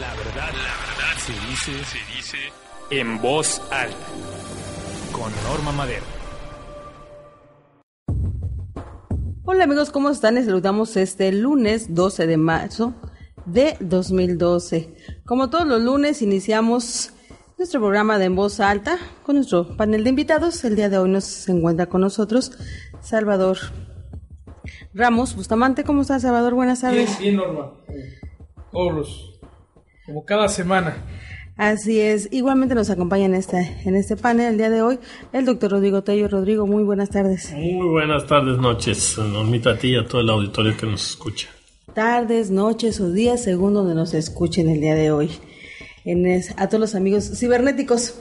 La verdad, la verdad se dice, se dice en voz alta. Con Norma Madero. Hola amigos, ¿cómo están? Les saludamos este lunes 12 de marzo de 2012. Como todos los lunes iniciamos nuestro programa de En Voz Alta con nuestro panel de invitados. El día de hoy nos encuentra con nosotros Salvador Ramos Bustamante. ¿Cómo estás, Salvador? Buenas tardes. Bien, bien, Norma. Todos los, como cada semana. Así es. Igualmente nos acompaña en este, en este panel el día de hoy el doctor Rodrigo Tello. Rodrigo, muy buenas tardes. Muy buenas tardes, noches. Normita a ti y a todo el auditorio que nos escucha. Tardes, noches o días según donde nos escuchen el día de hoy. En es- a todos los amigos cibernéticos.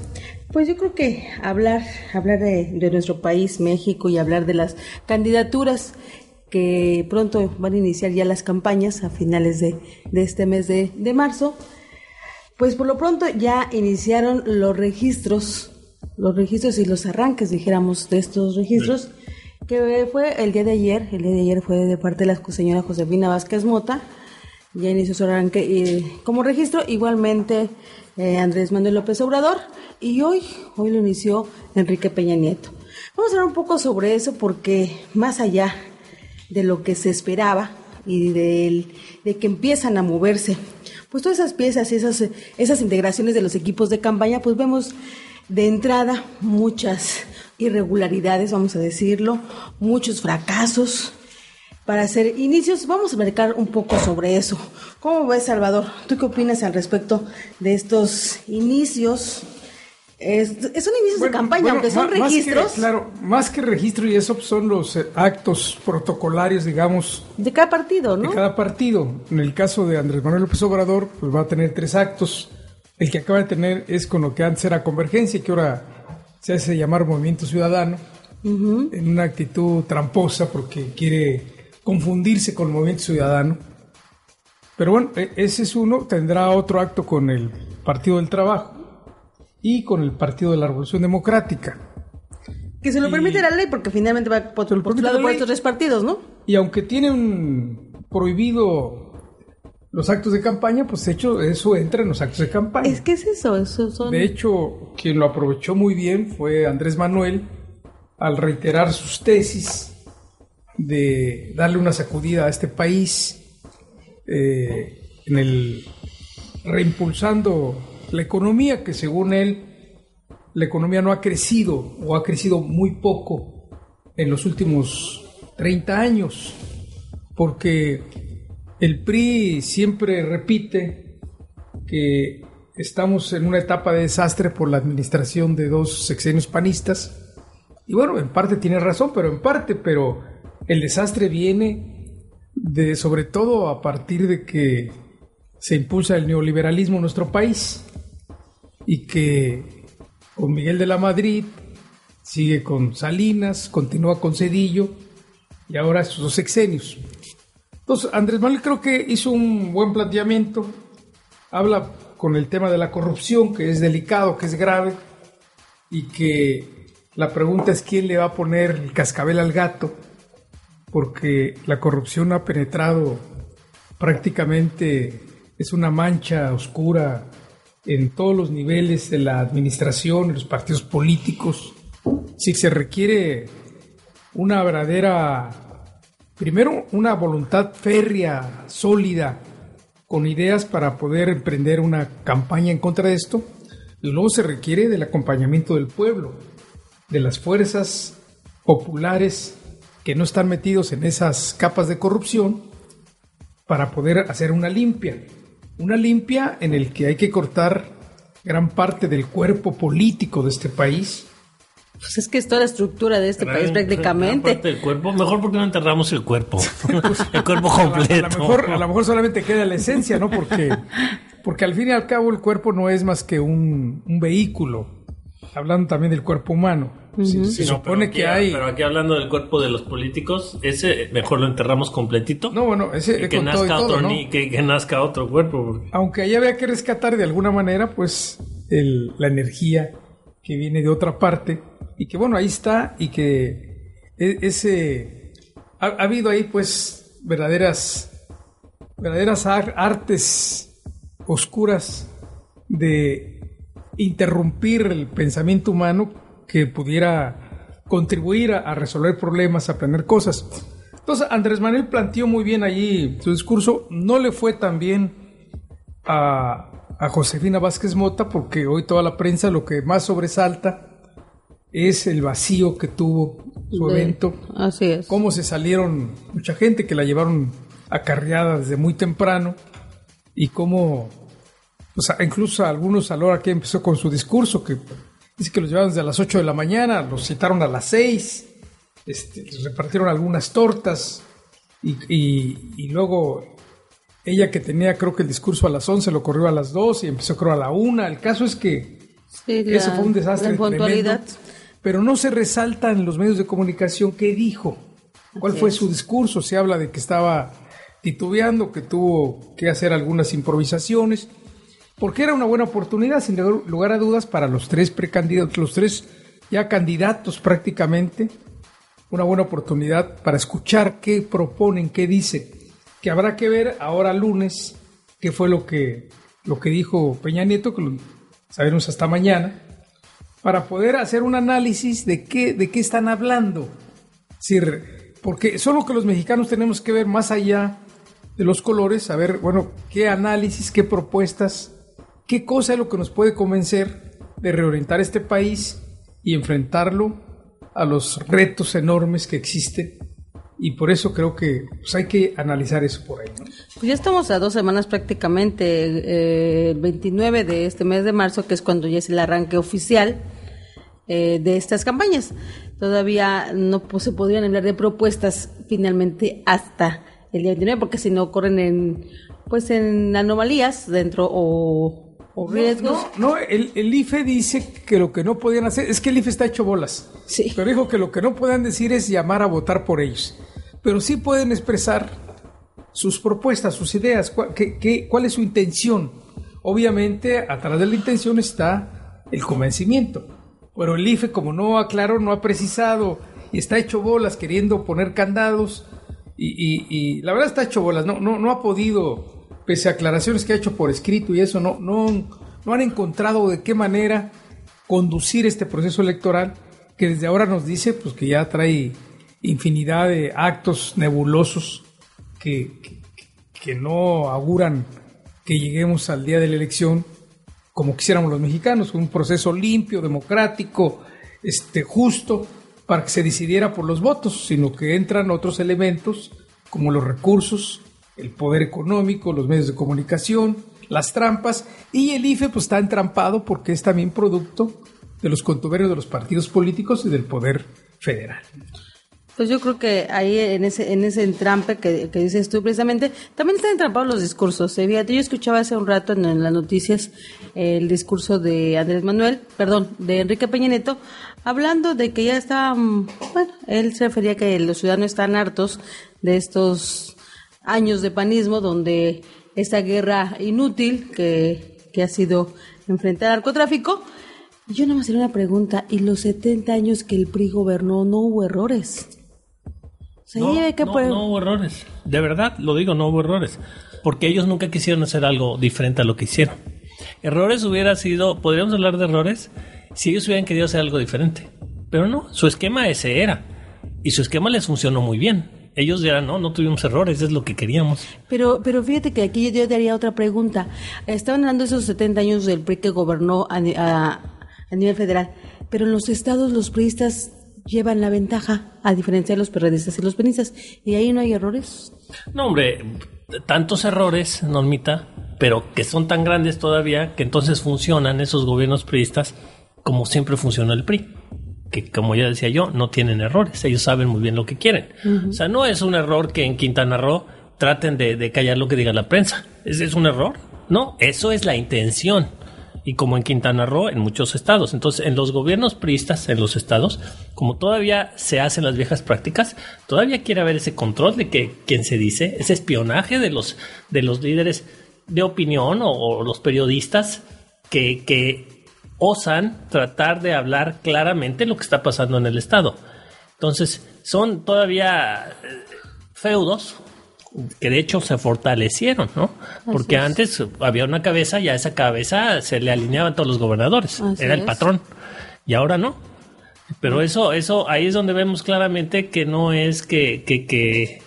Pues yo creo que hablar, hablar de, de nuestro país, México, y hablar de las candidaturas que pronto van a iniciar ya las campañas a finales de, de este mes de, de marzo, pues por lo pronto ya iniciaron los registros, los registros y los arranques, dijéramos, de estos registros, que fue el día de ayer, el día de ayer fue de parte de la señora Josefina Vázquez Mota, ya inició su arranque eh, como registro, igualmente eh, Andrés Manuel López Obrador, y hoy, hoy lo inició Enrique Peña Nieto. Vamos a hablar un poco sobre eso porque más allá de lo que se esperaba y del- de que empiezan a moverse, pues todas esas piezas y esas, esas integraciones de los equipos de campaña, pues vemos de entrada muchas irregularidades, vamos a decirlo, muchos fracasos. Para hacer inicios, vamos a marcar un poco sobre eso. ¿Cómo ves, Salvador? ¿Tú qué opinas al respecto de estos inicios? Es- son inicios de Bueno, campaña, bueno, aunque son ma- más que- registros claro, más que registro y eso son los eh, actos protocolarios, digamos, de cada partido, de ¿no? cada partido. En el caso de Andrés Manuel López Obrador, pues va a tener tres actos. El que acaba de tener es con lo que antes era Convergencia, que ahora se hace llamar Movimiento Ciudadano, en una actitud tramposa porque quiere confundirse con el Movimiento Ciudadano. Pero bueno, e- ese es uno. Tendrá otro acto con el Partido del Trabajo y con el Partido de la Revolución Democrática. Que se lo permite la ley porque finalmente va postulado la por estos tres partidos, ¿no? Y aunque tienen prohibido los actos de campaña, pues de hecho eso entra en los actos de campaña. Es que es eso, eso son... De hecho, quien lo aprovechó muy bien fue Andrés Manuel al reiterar sus tesis de darle una sacudida a este país eh, en el reimpulsando la economía que según él la economía no ha crecido o ha crecido muy poco en los últimos 30 años porque el PRI siempre repite que estamos en una etapa de desastre por la administración de dos sexenios panistas. Y bueno, en parte tiene razón, pero en parte, pero el desastre viene de sobre todo a partir de que se impulsa el neoliberalismo en nuestro país y que con Miguel de la Madrid sigue con Salinas, continúa con Cedillo y ahora estos dos sexenios. Entonces, Andrés Manuel creo que hizo un buen planteamiento, habla con el tema de la corrupción, que es delicado, que es grave, y que la pregunta es quién le va a poner el cascabel al gato, porque la corrupción ha penetrado prácticamente, es una mancha oscura en todos los niveles de la administración, en los partidos políticos. Si se requiere una verdadera primero una voluntad férrea, sólida, con ideas para poder emprender una campaña en contra de esto, y luego se requiere del acompañamiento del pueblo, de las fuerzas populares que no están metidos en esas capas de corrupción para poder hacer una limpia. Una limpia en el que hay que cortar gran parte del cuerpo político de este país. Pues es que es toda la estructura de este país prácticamente. parte del cuerpo. Mejor porque no enterramos el cuerpo. el cuerpo completo. a lo mejor, a lo mejor solamente queda la esencia, ¿no? Porque Porque al fin y al cabo el cuerpo no es más que un, un vehículo, hablando también del cuerpo humano. Se, se No, supone pero que aquí- hay... Pero aquí hablando del cuerpo de los políticos, ese mejor lo enterramos completito. No, bueno, ese que y nazca todo, otro ¿no? ni- que, que nazca otro cuerpo. porque- Aunque ahí había que rescatar de alguna manera, pues, el- la energía que viene de otra parte y que, bueno, ahí está y que e- ese... Ha, ha habido ahí, pues, verdaderas, verdaderas ar- artes oscuras de interrumpir el pensamiento humano que pudiera contribuir a, a resolver problemas, a aprender cosas. Entonces, Andrés Manuel planteó muy bien allí su discurso. No le fue tan bien a, a Josefina Vázquez Mota porque hoy toda la prensa lo que más sobresalta es el vacío que tuvo su De- evento Así es. cómo se salieron mucha gente que la llevaron acarreada desde muy temprano y cómo, o sea, incluso algunos a la hora que empezó con su discurso, que dice que los llevaron desde las 8 de la mañana, los citaron a las 6, este, les repartieron algunas tortas y, y- y luego ella que tenía creo que el discurso a las 11 lo corrió a las 2 y empezó creo a la 1. El caso es que Sí, eso fue un desastre tremendo, pero no se resalta en los medios de comunicación qué dijo, cuál Así fue es. su discurso. Se habla de que estaba titubeando, que tuvo que hacer algunas improvisaciones, porque era una buena oportunidad, sin lugar- a dudas, para los tres precandidatos, los tres ya candidatos prácticamente, una buena oportunidad para escuchar qué proponen, qué dicen, que habrá que ver ahora lunes qué fue lo que, lo que dijo Peña Nieto, que lo sabremos hasta mañana, para poder hacer un análisis de qué, de qué están hablando. Es porque solo que los mexicanos tenemos que ver más allá de los colores, a ver, bueno, qué análisis, qué propuestas, qué cosa es lo que nos puede convencer de reorientar este país y enfrentarlo a los retos enormes que existen. Y por eso creo que pues, hay que analizar eso por ahí. Pues ya estamos a dos semanas prácticamente, eh, el 29 de este mes de marzo, que es cuando ya es el arranque oficial eh, de estas campañas. Todavía no pues, se podrían hablar de propuestas finalmente hasta el día 29, porque si no corren en pues en anomalías dentro o, o riesgos. No, no, el, el IFE dice que lo que no podían hacer, es que el IFE está hecho bolas. Sí. Pero dijo que lo que no puedan decir es llamar a votar por ellos. Pero sí pueden expresar sus propuestas, sus ideas, cuál es su intención. Obviamente, atrás de la intención está el convencimiento. Pero el IFE, como no aclaró, no ha precisado y está hecho bolas queriendo poner candados, y, y- y la verdad está hecho bolas, no, no, no ha podido, pese a aclaraciones que ha hecho por escrito y eso, no, no, no han encontrado de qué manera conducir este proceso electoral que desde ahora nos dice pues que ya trae infinidad de actos nebulosos que, que, que no auguran que lleguemos al día de la elección como quisiéramos los mexicanos, un proceso limpio, democrático, este, justo, para que se decidiera por los votos, sino que entran otros elementos como los recursos, el poder económico, los medios de comunicación, las trampas, y el IFE pues está entrampado porque es también producto de los contubernios de los partidos políticos y del poder federal. Pues yo creo que ahí en ese en ese entrampe que, que dices tú precisamente, también están entrampados los discursos. ¿eh? Fíjate, yo escuchaba hace un rato en, las noticias el discurso de Andrés Manuel, perdón, de Enrique Peña Nieto, hablando de que ya está, bueno, él se refería a que los ciudadanos están hartos de estos años de panismo donde esta guerra inútil que, que ha sido enfrentar al narcotráfico. Yo nada más haría una pregunta, ¿y los 70 años que el PRI gobernó no hubo errores? O sea, No, que no, no hubo errores. De verdad, lo digo, no hubo errores. Porque ellos nunca quisieron hacer algo diferente a lo que hicieron. Errores hubiera sido, podríamos hablar de errores, si ellos hubieran querido hacer algo diferente. Pero no, su esquema ese era. Y su esquema les funcionó muy bien. Ellos dirán, no, no tuvimos errores, es lo que queríamos. Pero, pero fíjate que aquí yo te haría otra pregunta. Estaban hablando de esos 70 años del PRI que gobernó a, a- a nivel federal, pero en los estados los priistas llevan la ventaja, a diferencia de los periodistas y los penistas. ¿Y ahí no hay errores? No, hombre, tantos errores, Normita, pero que son tan grandes todavía que entonces funcionan esos gobiernos priistas como siempre funcionó el PRI. Que como ya decía yo, no tienen errores, ellos saben muy bien lo que quieren. O sea, no es un error que en Quintana Roo traten de, de callar lo que diga la prensa. Es, es un error. No, eso es la intención. Y como en Quintana Roo, en muchos estados. Entonces, en los gobiernos priistas, en los estados, como todavía se hacen las viejas prácticas, todavía quiere haber ese control de que quien se dice, ese espionaje de los, de los líderes de opinión o, o los periodistas que, que osan tratar de hablar claramente lo que está pasando en el estado. Entonces, son todavía eh, feudos que de hecho se fortalecieron, ¿no? Porque es. antes había una cabeza y a esa cabeza se le alineaban todos los gobernadores. Así Era el patrón. Y ahora no. Pero eso, eso, ahí es donde vemos claramente que no es que, que, que,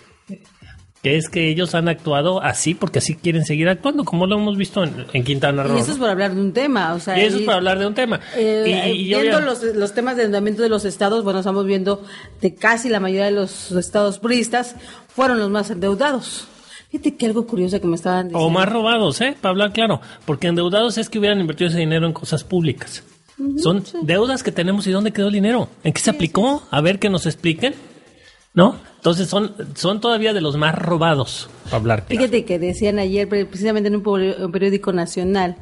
que es que ellos han actuado así porque así quieren seguir actuando, como lo hemos visto en, en Quintana Roo. Y eso es por hablar de un tema, o sea, Y eso es para hablar de un tema. Eh, Y- y yo viendo los, los temas de endeudamiento de los estados, bueno, estamos viendo de casi la mayoría de los estados puristas fueron los más endeudados. Fíjate que algo curioso que me estaban diciendo. O más robados, ¿eh? Para hablar claro. Porque endeudados es que hubieran invertido ese dinero en cosas públicas. Son deudas que tenemos y ¿dónde quedó el dinero? ¿En qué se aplicó? A ver que nos expliquen. ¿No? Entonces son, son todavía de los más robados, para hablar claro. Fíjate que decían ayer, pre- precisamente en un peri- un periódico nacional,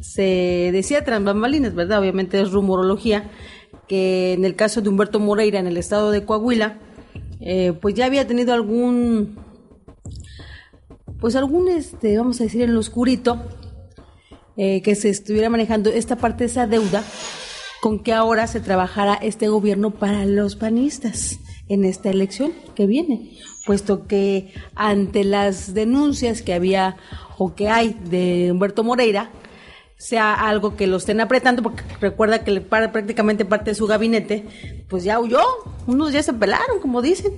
se decía tras bambalinas, ¿verdad? Obviamente es rumorología, que en el caso de Humberto Moreira en el estado de Coahuila, eh, pues ya había tenido algún, pues algún, este, vamos a decir, en lo oscurito, eh, que se estuviera manejando esta parte de esa deuda con que ahora se trabajara este gobierno para los panistas en esta elección que viene, puesto que ante las denuncias que había o que hay de Humberto Moreira, sea algo que lo estén apretando, porque recuerda que le para- prácticamente parte de su gabinete, pues ya huyó, unos ya se pelaron, como dicen.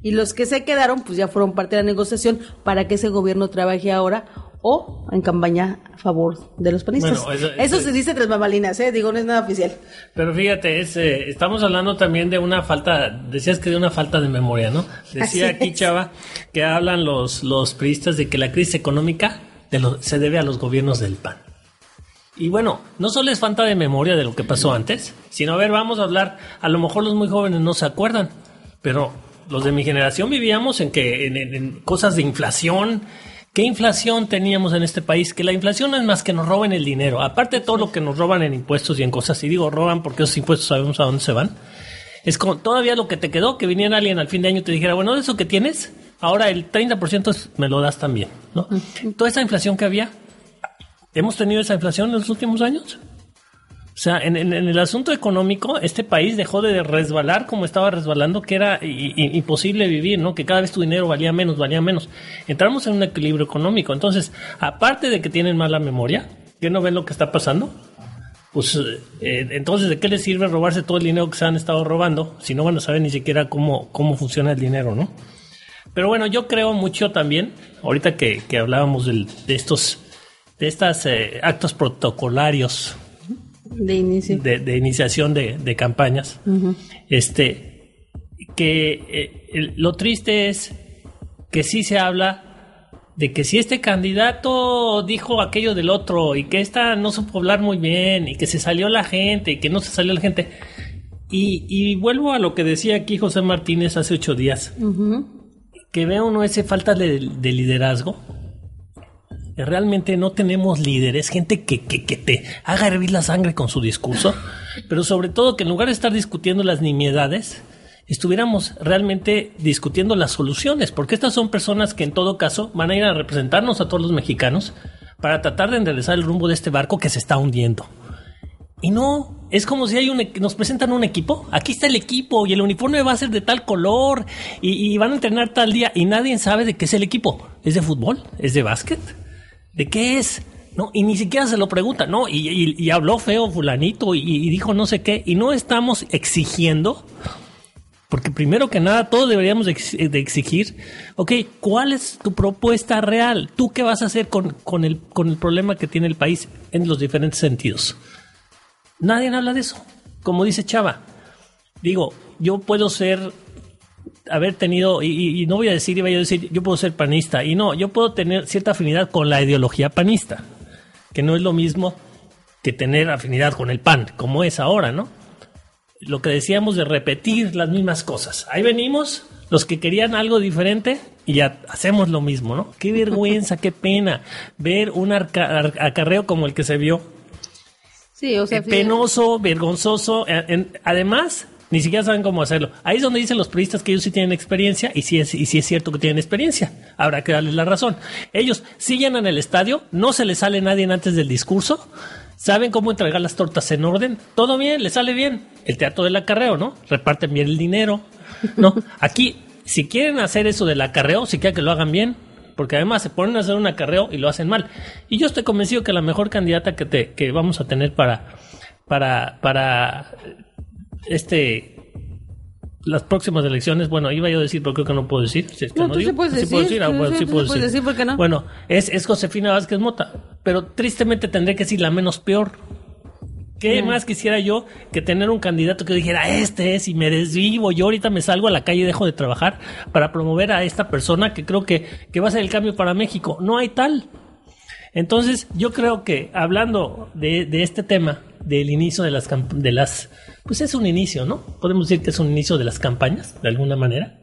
Y los que se quedaron, pues ya fueron parte de la negociación para que ese gobierno trabaje ahora o en campaña a favor de los panistas. Bueno, eso- eso, eso- se dice tras bambalinas, ¿eh? Digo, no es nada oficial. Pero fíjate, es, eh, estamos hablando también de una falta, decías que de una falta de memoria, ¿no? Decía Así aquí es. Chava que hablan los, los priistas de que la crisis económica de lo- se debe a los gobiernos del PAN. Y bueno, no solo es falta de memoria de lo que pasó antes, sino a ver, vamos a hablar, a lo mejor los muy jóvenes no se acuerdan, pero los de mi generación vivíamos en que en, en- en cosas de inflación. ¿Qué inflación teníamos en este país? Que la inflación no es más que nos roben el dinero. Aparte de todo lo que nos roban en impuestos y en cosas, y digo roban porque esos impuestos sabemos a dónde se van. Es como todavía lo que te quedó, que viniera alguien al fin de año y te dijera, bueno, de eso que tienes, ahora el 30% es- me lo das también, ¿no? Toda esa inflación que había, ¿hemos tenido esa inflación en los últimos años? O sea, en, el asunto económico, este país dejó de resbalar como estaba resbalando, que era imposible vivir, ¿no? Que cada vez tu dinero valía menos, valía menos. Entramos en un equilibrio económico. Entonces, aparte de que tienen mala memoria, que no ven lo que está pasando, pues eh, entonces, ¿de qué les sirve robarse todo el dinero que se han estado robando si no van a saber ni siquiera cómo, cómo funciona el dinero, ¿no? Pero bueno, yo creo mucho también, ahorita que, que hablábamos de estos de estos actos protocolarios De inicio. de, de iniciación de, de campañas, este, que eh, el- lo triste es que sí se habla de que si este candidato dijo aquello del otro y que esta no supo hablar muy bien y que se salió la gente y que no se salió la gente. Y, y vuelvo a lo que decía aquí José Martínez hace ocho días, que ve uno ese falta de, de liderazgo. Realmente no tenemos líderes, gente que, que, que te haga hervir la sangre con su discurso, pero sobre todo que en lugar de estar discutiendo las nimiedades, estuviéramos realmente discutiendo las soluciones, porque estas son personas que en todo caso van a ir a representarnos a todos los mexicanos para tratar de enderezar el rumbo de este barco que se está hundiendo. Y no, es como si hay un, nos presentan un equipo, aquí está el equipo y el uniforme va a ser de tal color y, y van a entrenar tal día y nadie sabe de qué es el equipo. ¿Es de fútbol? ¿Es de básquet? ¿De qué es? No, y ni siquiera se lo preguntan, ¿no? Y, habló feo fulanito y, dijo no sé qué y no estamos exigiendo porque primero que nada, todos deberíamos de exigir, ok, ¿cuál es tu propuesta real? ¿Tú qué vas a hacer con, con, el, con el problema que tiene el país en los diferentes sentidos? Nadie habla de eso. Como dice Chava, digo, yo puedo ser, haber tenido, y, no voy a decir, iba a decir, yo puedo ser panista, y no, yo puedo tener cierta afinidad con la ideología panista, que no es lo mismo que tener afinidad con el PAN, como es ahora, ¿no? lo que decíamos de repetir las mismas cosas. Ahí venimos, los que querían algo diferente y ya hacemos lo mismo, ¿no? Qué vergüenza, qué pena ver un acarreo como el que se vio. Sí, o sea, eh, penoso, vergonzoso. Eh, además, ni siquiera saben cómo hacerlo. Ahí es donde dicen los periodistas que ellos sí tienen experiencia y sí es, y sí es cierto que tienen experiencia. Habrá que darles la razón. Ellos sí llenan el estadio, no se les sale nadie antes del discurso, saben cómo entregar las tortas en orden, todo bien, les sale bien. El teatro del acarreo, ¿no? Reparten bien el dinero, ¿no? Aquí, si quieren hacer eso del acarreo, si quieren que lo hagan bien, porque además se ponen a hacer un acarreo y lo hacen mal. Y yo estoy convencido que la mejor candidata que, te, que vamos a tener para, para, para este las próximas elecciones, bueno, iba yo a decir, pero creo que no puedo decir. no, tú sí puedes decir. sí puedes decir, ¿por qué no? Bueno, es, es Josefina Vázquez Mota, pero tristemente tendré que decir la menos peor. ¿Qué más quisiera yo que tener un candidato que dijera, este es, y me desvivo, yo ahorita me salgo a la calle y dejo de trabajar para promover a esta persona que creo que, que va a ser el cambio para México? No hay tal. Entonces, yo creo que hablando de, de este tema, del inicio de las, de las, pues es un inicio, ¿no? Podemos decir que es un inicio de las campañas, de alguna manera.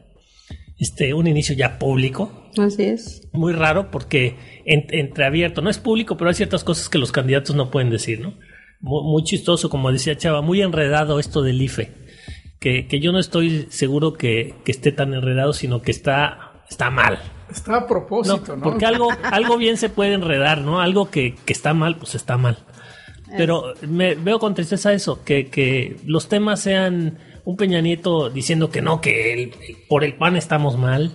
Este, un inicio ya público. Así es. Muy raro porque entreabierto, no es público, pero hay ciertas cosas que los candidatos no pueden decir, ¿no? muy, chistoso, como decía Chava, muy enredado esto del IFE. Que, que yo no estoy seguro que, que, esté tan enredado, sino que está, está mal. Está a propósito, ¿no? Porque algo, algo bien se puede enredar, ¿no? Algo que, que está mal, pues está mal. Pero me veo con tristeza eso, que, que los temas sean un Peña Nieto diciendo que no, que por el pan estamos mal,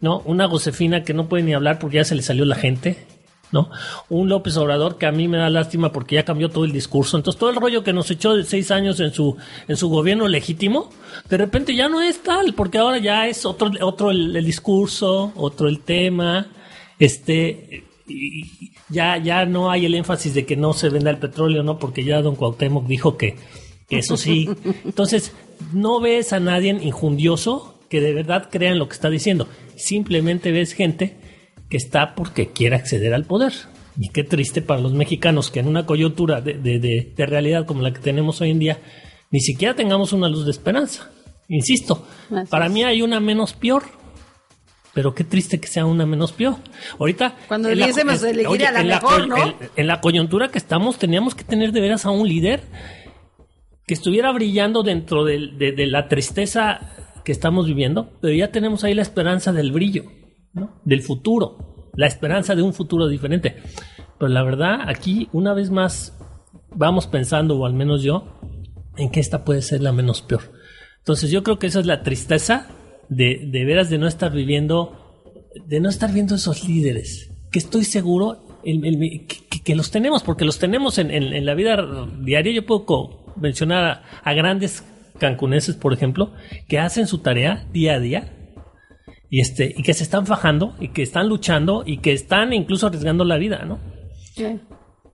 ¿no? Una Josefina que no puede ni hablar porque ya se le salió la gente, ¿no? Un López Obrador que a mí me da lástima porque ya cambió todo el discurso. Entonces todo el rollo que nos echó de seis años en su, en su gobierno legítimo, de repente ya no es tal, porque ahora ya es otro, otro el, discurso, otro el tema, este, y ya, ya no hay el énfasis de que no se venda el petróleo, ¿no? Porque ya don Cuauhtémoc dijo que, que eso sí. Entonces, no ves a nadie injundioso que de verdad crea en lo que está diciendo. Simplemente ves gente que está porque quiere acceder al poder. Y qué triste para los mexicanos que en una coyuntura de, de, realidad como la que tenemos hoy en día, ni siquiera tengamos una luz de esperanza. Insisto, para mí hay una menos peor. Pero qué triste que sea una menos peor. Ahorita. Cuando en la, elegir a la mejor, ¿no? en, la coyuntura que estamos, teníamos que tener de veras a un líder que estuviera brillando dentro de, de la tristeza que estamos viviendo, pero ya tenemos ahí la esperanza del brillo del futuro, la esperanza de un futuro diferente. Pero la verdad, aquí una vez más vamos pensando, o al menos yo, en que esta puede ser la menos peor. Entonces yo creo que esa es la tristeza de, de veras de no estar viviendo, de no estar viendo esos líderes, que estoy seguro que, los tenemos, porque los tenemos en, en, la vida diaria. Yo puedo mencionar a, a grandes cancuneses, por ejemplo, que hacen su tarea día a día y este y que se están fajando y que están luchando y que están incluso arriesgando la vida, ¿no?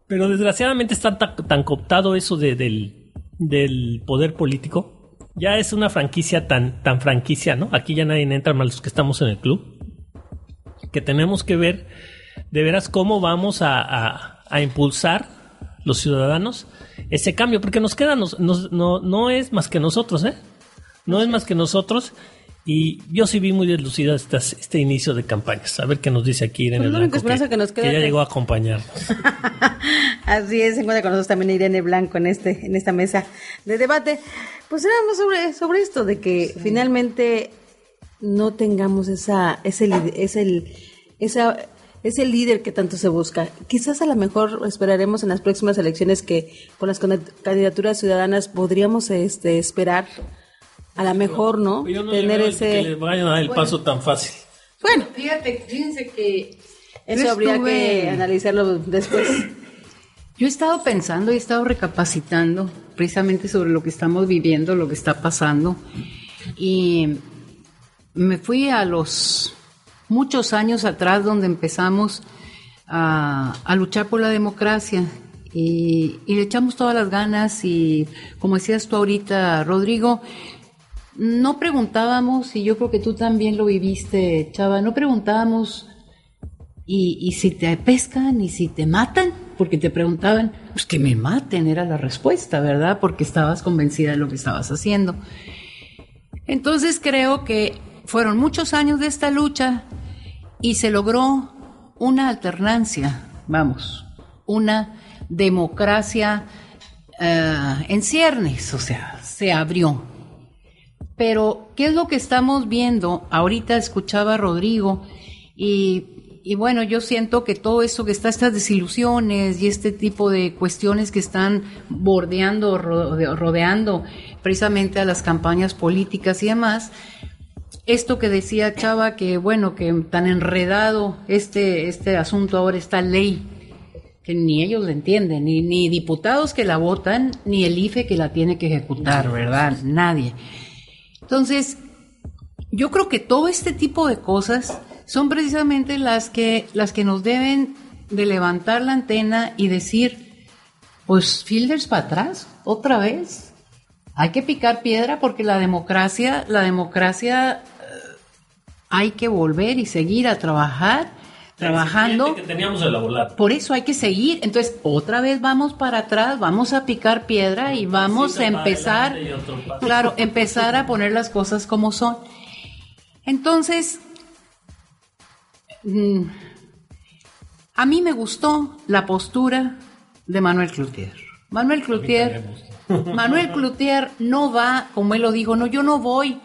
Pero desgraciadamente está tan, cooptado eso de, del, del poder político. Ya es una franquicia tan, tan franquicia, ¿no? Aquí ya nadie entra más los que estamos en el club. Que tenemos que ver de veras cómo vamos a, a, impulsar los ciudadanos ese cambio, porque nos queda, nos, no, no es más que nosotros, ¿eh? No es más que nosotros y yo sí vi muy deslucida este, inicio de campañas. A ver qué nos dice aquí Irene pues Blanco, que, ya llegó a acompañarnos. Así es, se encuentra con nosotros también Irene Blanco en este en esta mesa de debate. Pues éramos sobre, sobre esto, de que finalmente no tengamos esa, ese, ese, esa, ese líder que tanto se busca. Quizás a lo mejor esperaremos en las próximas elecciones que con las candidaturas ciudadanas podríamos este, esperar a lo mejor, ¿no? Tener ese... Que les vayan a dar el paso tan fácil. Bueno, fíjate, fíjense que eso habría que analizarlo después. Yo he estado pensando y he estado recapacitando precisamente sobre lo que estamos viviendo, lo que está pasando. Y me fui a los muchos años atrás donde empezamos a, a luchar por la democracia y, y, le echamos todas las ganas y como decías tú ahorita, Rodrigo, no preguntábamos, y yo creo que tú también lo viviste, Chava, no preguntábamos, y, si te pescan y si te matan, porque te preguntaban, pues que me maten, era la respuesta, ¿verdad? Porque estabas convencida de lo que estabas haciendo. Entonces creo que fueron muchos años de esta lucha y se logró una alternancia, vamos, una democracia eh, en ciernes, o sea, se abrió. Pero, ¿qué es lo que estamos viendo? Ahorita escuchaba a Rodrigo y, bueno, yo siento que todo eso que está, estas desilusiones y este tipo de cuestiones que están bordeando, rodeando precisamente a las campañas políticas y demás, esto que decía Chava, que bueno, que tan enredado este, este asunto ahora, esta ley, que ni ellos la entienden, ni, ni diputados que la votan, ni el IFE que la tiene que ejecutar, ¿verdad? Nadie. Entonces, yo creo que todo este tipo de cosas son precisamente las que, las que nos deben de levantar la antena y decir, pues Fielders para atrás, otra vez. Hay que picar piedra porque la democracia, la democracia hay que volver y seguir a trabajar, trabajando. Que teníamos el Por eso hay que seguir. Entonces, otra vez vamos para atrás, vamos a picar piedra y vamos a empezar, claro, empezar a poner las cosas como son. Entonces, mm, a mí me gustó la postura de Manuel Cloutier. Manuel Cloutier, Manuel Cloutier no va, como él lo dijo, no, yo no voy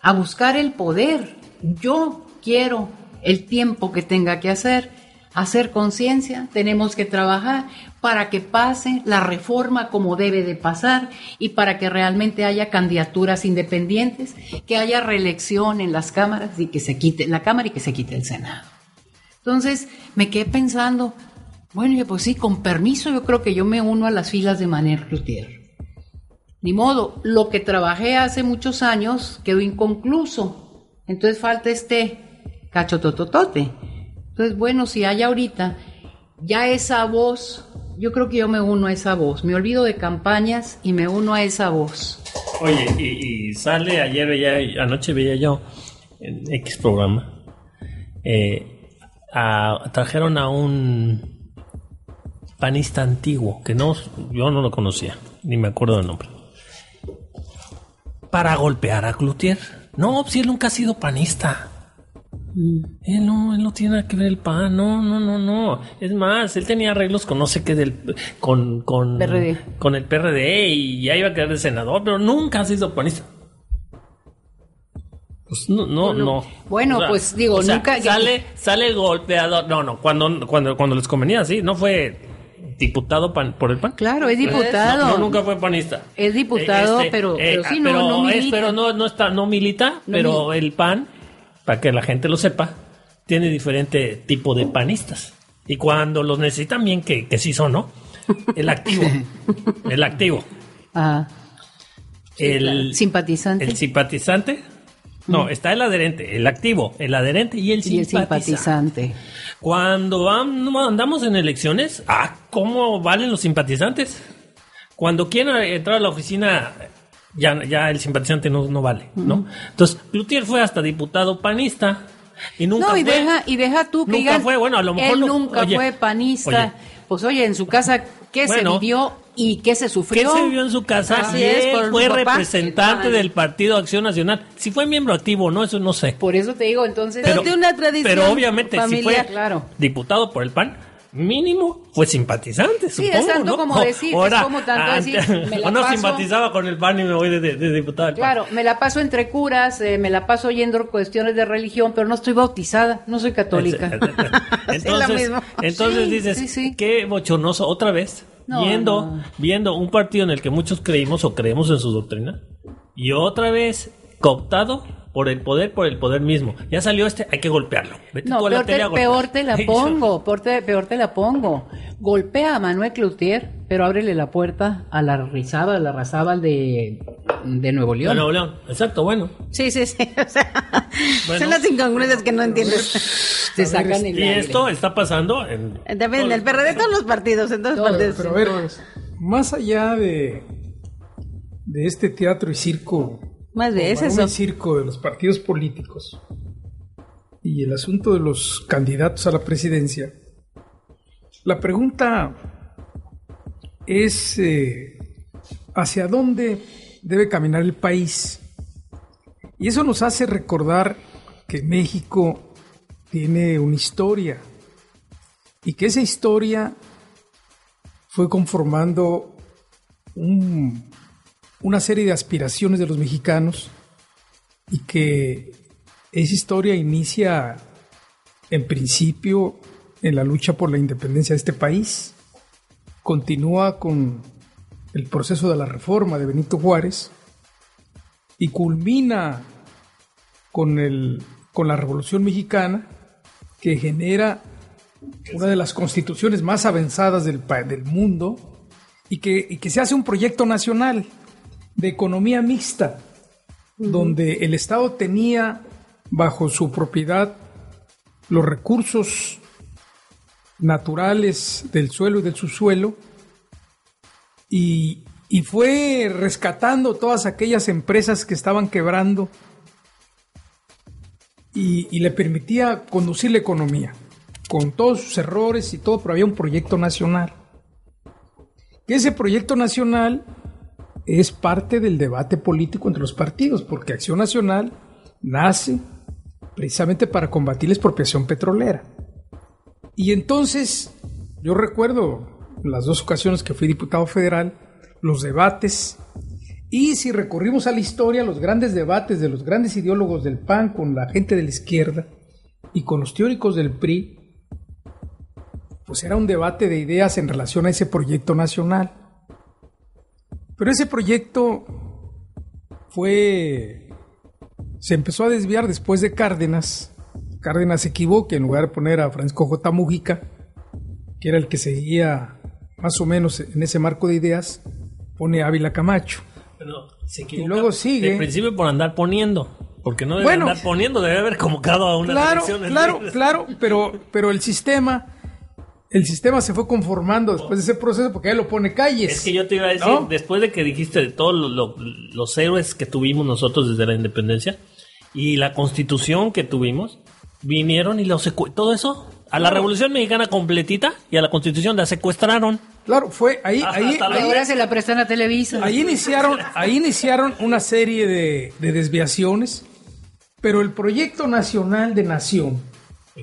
a buscar el poder yo quiero el tiempo que tenga que hacer, hacer conciencia, tenemos que trabajar para que pase la reforma como debe de pasar y para que realmente haya candidaturas independientes, que haya reelección en las cámaras y que se quite la Cámara y que se quite el Senado. Entonces me quedé pensando, bueno, pues sí, con permiso yo creo que yo me uno a las filas de Manuel Cloutier. Ni modo, lo que trabajé hace muchos años quedó inconcluso entonces falta este cachotototote. Entonces, bueno, si hay ahorita ya esa voz, yo creo que yo me uno a esa voz. Me olvido de campañas y me uno a esa voz. Oye, y, sale ayer, veía, anoche veía yo en X programa, eh, trajeron a un panista antiguo, que no, yo no lo conocía, ni me acuerdo del nombre, para golpear a Cloutier. No, si él nunca ha sido panista. Él no, él no tiene nada que ver el PAN, no, no, no, no. Es más, él tenía arreglos con no sé qué del con con, con el PRD y ya iba a quedar de senador, pero nunca ha sido panista. Pues no, no, no. Bueno, pues digo, nunca sale sale golpeado. No, no, cuando cuando cuando les convenía, sí, no fue diputado por el PAN. Claro, es diputado. No, nunca fue panista. Es diputado, este, pero, eh, sí, no, no milita. pero no, está, no milita, pero el PAN, para que la gente lo sepa, tiene diferente tipo de panistas. Y cuando los necesitan bien, que, que sí son, ¿no? El activo. el activo. Ah. el simpatizante. El simpatizante. No, está el adherente, el activo, el adherente y el simpatizante. Cuando andamos en elecciones, ah, ¿cómo valen los simpatizantes? Cuando quieren entrar a la oficina, ya, ya el simpatizante no, no vale, ¿no? Entonces, Cloutier fue hasta diputado panista. Y nunca no, y fue, deja, y deja tú que nunca fue, bueno, a lo mejor él nunca fue panista. Pues oye, en su casa, ¿qué se vivió? ¿Y qué se sufrió? ¿Qué se vivió en su casa? Así es, fue representante del Partido Acción Nacional. Si fue miembro activo, no, eso no sé. Por eso te digo, entonces. Pero, de una tradición. Pero obviamente, si fue diputado por el PAN, mínimo fue simpatizante, sí, supongo, es tanto como decir, es como tanto decir, me la o no simpatizaba con el PAN y me voy de, diputado. Claro, me la paso entre curas, eh, me la paso oyendo cuestiones de religión, pero no estoy bautizada, no soy católica. entonces, entonces dices, qué bochornoso, otra vez, viendo, viendo un partido en el que muchos creímos o creemos en su doctrina, y otra vez cooptado por el poder, por el poder mismo. Ya salió este, hay que golpearlo. no, peor, te, peor te la pongo, peor te, peor te la pongo. Golpea a Manuel Cloutier, pero ábrele la puerta a la rizaba, a la Razábal de, de Nuevo León. De Nuevo León, exacto, bueno. Sí, sí, sí. son las incongruencias que no entiendes. Se sacan el Y esto está pasando en... Depende, el PRD de todos los partidos, en todos los partidos. Pero a ver, más allá de, de este teatro y circo más de ese eso. el circo de los partidos políticos. Y el asunto de los candidatos a la presidencia, la pregunta es eh, hacia dónde debe caminar el país Y eso nos hace recordar que México tiene una historia y que esa historia fue conformando una serie de aspiraciones de los mexicanos y que esa historia inicia en principio en la lucha por la independencia de este país, continúa con el proceso de la reforma de Benito Juárez y culmina con, el, con la Revolución Mexicana que genera una de las constituciones más avanzadas del, del mundo y que, y que se hace un proyecto nacional de economía mixta, donde el Estado tenía bajo su propiedad los recursos naturales del suelo y del subsuelo y, y fue rescatando todas aquellas empresas que estaban quebrando y, y, le permitía conducir la economía con todos sus errores y todo, pero había un proyecto nacional. Ese proyecto nacional es parte del debate político entre los partidos, porque Acción Nacional nace precisamente para combatir la expropiación petrolera. Y entonces, yo recuerdo las dos ocasiones que fui diputado federal, los debates, y si recurrimos a la historia, los grandes debates de los grandes ideólogos del PAN con la gente de la izquierda y con los teóricos del PRI, pues era un debate de ideas en relación a ese proyecto nacional. Pero ese proyecto fue se empezó a desviar después de Cárdenas. Cárdenas se equivoca en lugar de poner a Francisco J. Mujica, que era el que seguía más o menos en ese marco de ideas, pone a Ávila Camacho. se y luego sigue. En principio por andar poniendo. Porque no debe andar poniendo, debe haber convocado a una Claro, claro, claro, pero, pero el sistema el sistema se fue conformando después de ese proceso porque él lo pone calles. Es que yo te iba a decir, después de que dijiste de todos los héroes que tuvimos nosotros desde la independencia y la constitución que tuvimos, vinieron y los todo eso a la Revolución Mexicana completita y a la Constitución la secuestraron. Claro, fue ahí. ahí, ahora se la prestan a Televisa. Ahí iniciaron, ahí iniciaron una serie de, de desviaciones, pero el proyecto nacional de nación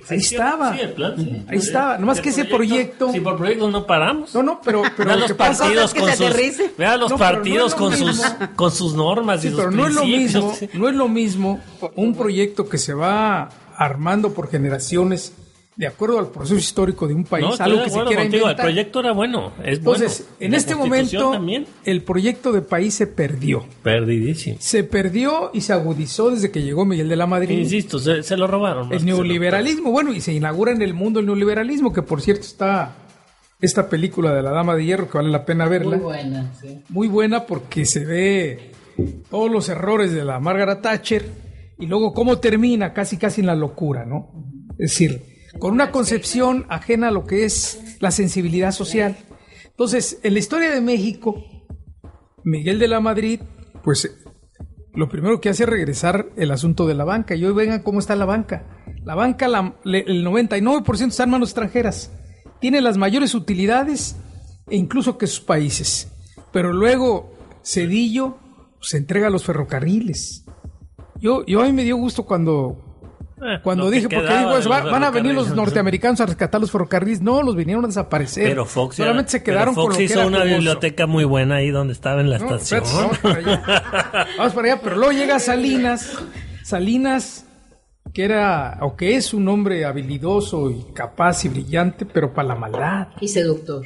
Ahí estaba. Ahí estaba. Nomás que ese proyecto. Si por proyecto no paramos. No, no, pero. pero vean los partidos con sus. Vean los partidos con sus, con sus normas y sus pero no es lo mismo. No es lo mismo un proyecto que se va armando por generaciones de acuerdo al proceso histórico de un país, algo que se quiera contigo, El proyecto era bueno. Entonces, en este momento, el proyecto de país se perdió. Perdidísimo. Se perdió y se agudizó desde que llegó Miguel de la Madrid. Insisto, se, lo robaron. El neoliberalismo, bueno, y se inaugura en el mundo el neoliberalismo, que por cierto está esta película de la Dama de Hierro, que vale la pena verla. Muy buena, sí. Muy buena porque se ve todos los errores de la Margaret Thatcher y luego cómo termina casi casi en la locura, ¿no? Es decir, con una concepción ajena a lo que es la sensibilidad social. Entonces, en la historia de México, Miguel de la Madrid, pues lo primero que hace es regresar el asunto de la banca. Y hoy vengan cómo está la banca. La banca, el 99% está en manos extranjeras. Tiene las mayores utilidades e incluso que sus países. Pero luego Cedillo se entrega a los ferrocarriles. Yo, yo a mí me dio gusto cuando Cuando dije, porque digo, van a venir los norteamericanos a rescatar los ferrocarriles. No, los vinieron a desaparecer. Pero Fox solamente se quedaron con lo que hizo una biblioteca muy buena ahí donde estaba en la estación. vamos, para allá. vamos para allá, pero luego llega Salinas. Salinas, que era o que es un hombre habilidoso y capaz y brillante, pero para la maldad. Y seductor.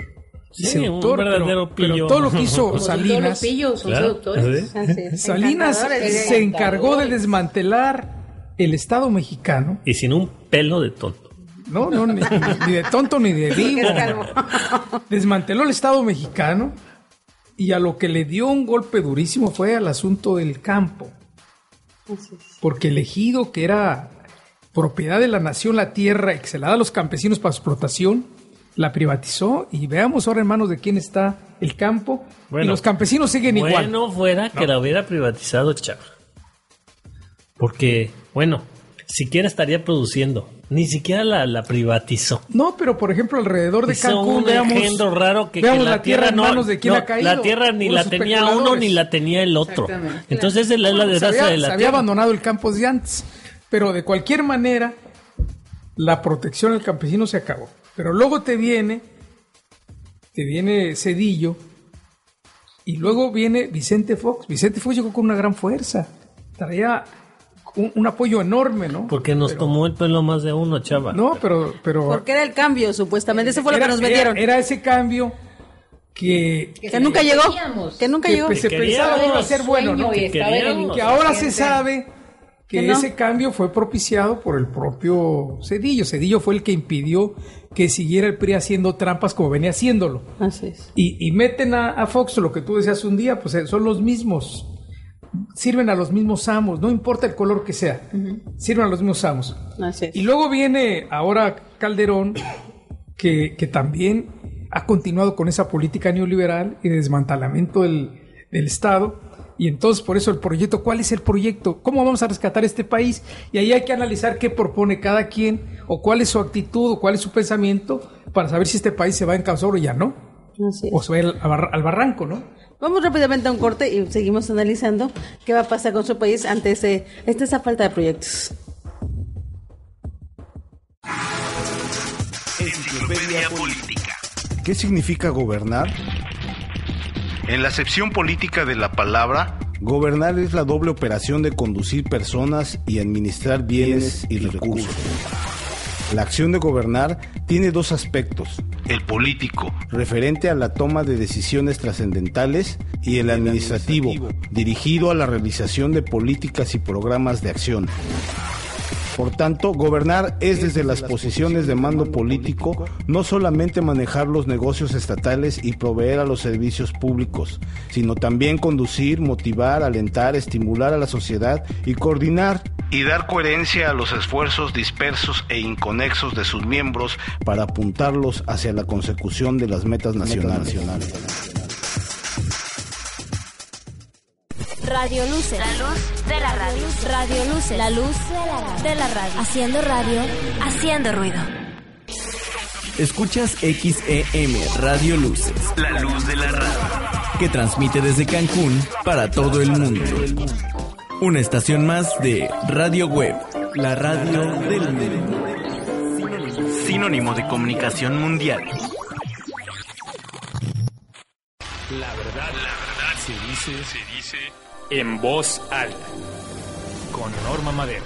Sí, seductor, un verdadero pero, pero, todo lo que hizo Salinas. Todos son seductores. Salinas se encargó de desmantelar el Estado mexicano. Y sin un pelo de tonto. No, no, ni, de tonto ni de vivo. Desmanteló el Estado mexicano y a lo que le dio un golpe durísimo fue al asunto del campo. Porque el ejido, que era propiedad de la nación, la tierra, y que se la da a los campesinos para explotación, la privatizó y veamos ahora en manos de quién está el campo. y los campesinos siguen igual. Bueno fuera que la hubiera privatizado Chávez. Porque, bueno, siquiera estaría produciendo. Ni siquiera la, la privatizó. No, pero por ejemplo, alrededor de Hizo Cancún, un veamos, raro que, veamos que la, la tierra no, de quién no, ha caído. La tierra ni la tenía uno ni la tenía el otro. Entonces esa es la, se desgracia había, de la se había tierra. abandonado el campo de antes. Pero de cualquier manera, la protección al campesino se acabó. Pero luego te viene, te viene Cedillo, y luego viene Vicente Fox. Vicente Fox llegó con una gran fuerza. Traía un, un apoyo enorme, ¿no? Porque nos Pero- tomó el pelo más de uno, chava. No, pero... pero Porque era el cambio, supuestamente. Eso fue lo que nos era- metieron. Era, ese cambio que, que nunca llegó. queríamos. Que nunca que llegó. se pensaba que iba a ser bueno, ¿no? Queríamos. que ahora se sabe que, Que no. ese cambio fue propiciado por el propio Cedillo. Cedillo fue el que impidió que siguiera el PRI haciendo trampas como venía haciéndolo. Así es. Y, y meten a, a Fox, lo que tú decías un día, pues eh, son los mismos. Sirven a los mismos amos, no importa el color que sea, sirven a los mismos amos. Y luego viene ahora Calderón, que, que también ha continuado con esa política neoliberal y de desmantelamiento del, del Estado. Y entonces, por eso el proyecto, ¿cuál es el proyecto? ¿Cómo vamos a rescatar este país? Y ahí hay que analizar qué propone cada quien, o cuál es su actitud, o cuál es su pensamiento, para saber si este país se va en o ya no. Así es. O se va al barranco, ¿no? Vamos rápidamente a un corte y seguimos analizando qué va a pasar con su país ante ese, ante esa falta de proyectos. Enciclopedia Política. ¿Qué significa gobernar? En la acepción política de la palabra, Gobernar es la doble operación de conducir personas y administrar bienes y recursos. La acción de gobernar tiene dos aspectos, el político, referente a la toma de decisiones trascendentales y el administrativo, dirigido a la realización de políticas y programas de acción. Por tanto, gobernar es desde las posiciones de mando político no solamente manejar los negocios estatales y proveer a los servicios públicos, sino también conducir, motivar, alentar, estimular a la sociedad y coordinar y dar coherencia a los esfuerzos dispersos e inconexos de sus miembros para apuntarlos hacia la consecución de las metas nacionales. Radio Luces. La luz de la radio. Radio Luces. La luz de la radio. Haciendo radio, haciendo ruido. Escuchas XEM Radio Luces, la luz de la radio. que transmite desde Cancún para todo el mundo. Una estación más de Radio Web, la radio del mundo. Sinónimo de comunicación mundial. La verdad, la verdad se dice, se dice en voz alta. Con Norma Madero.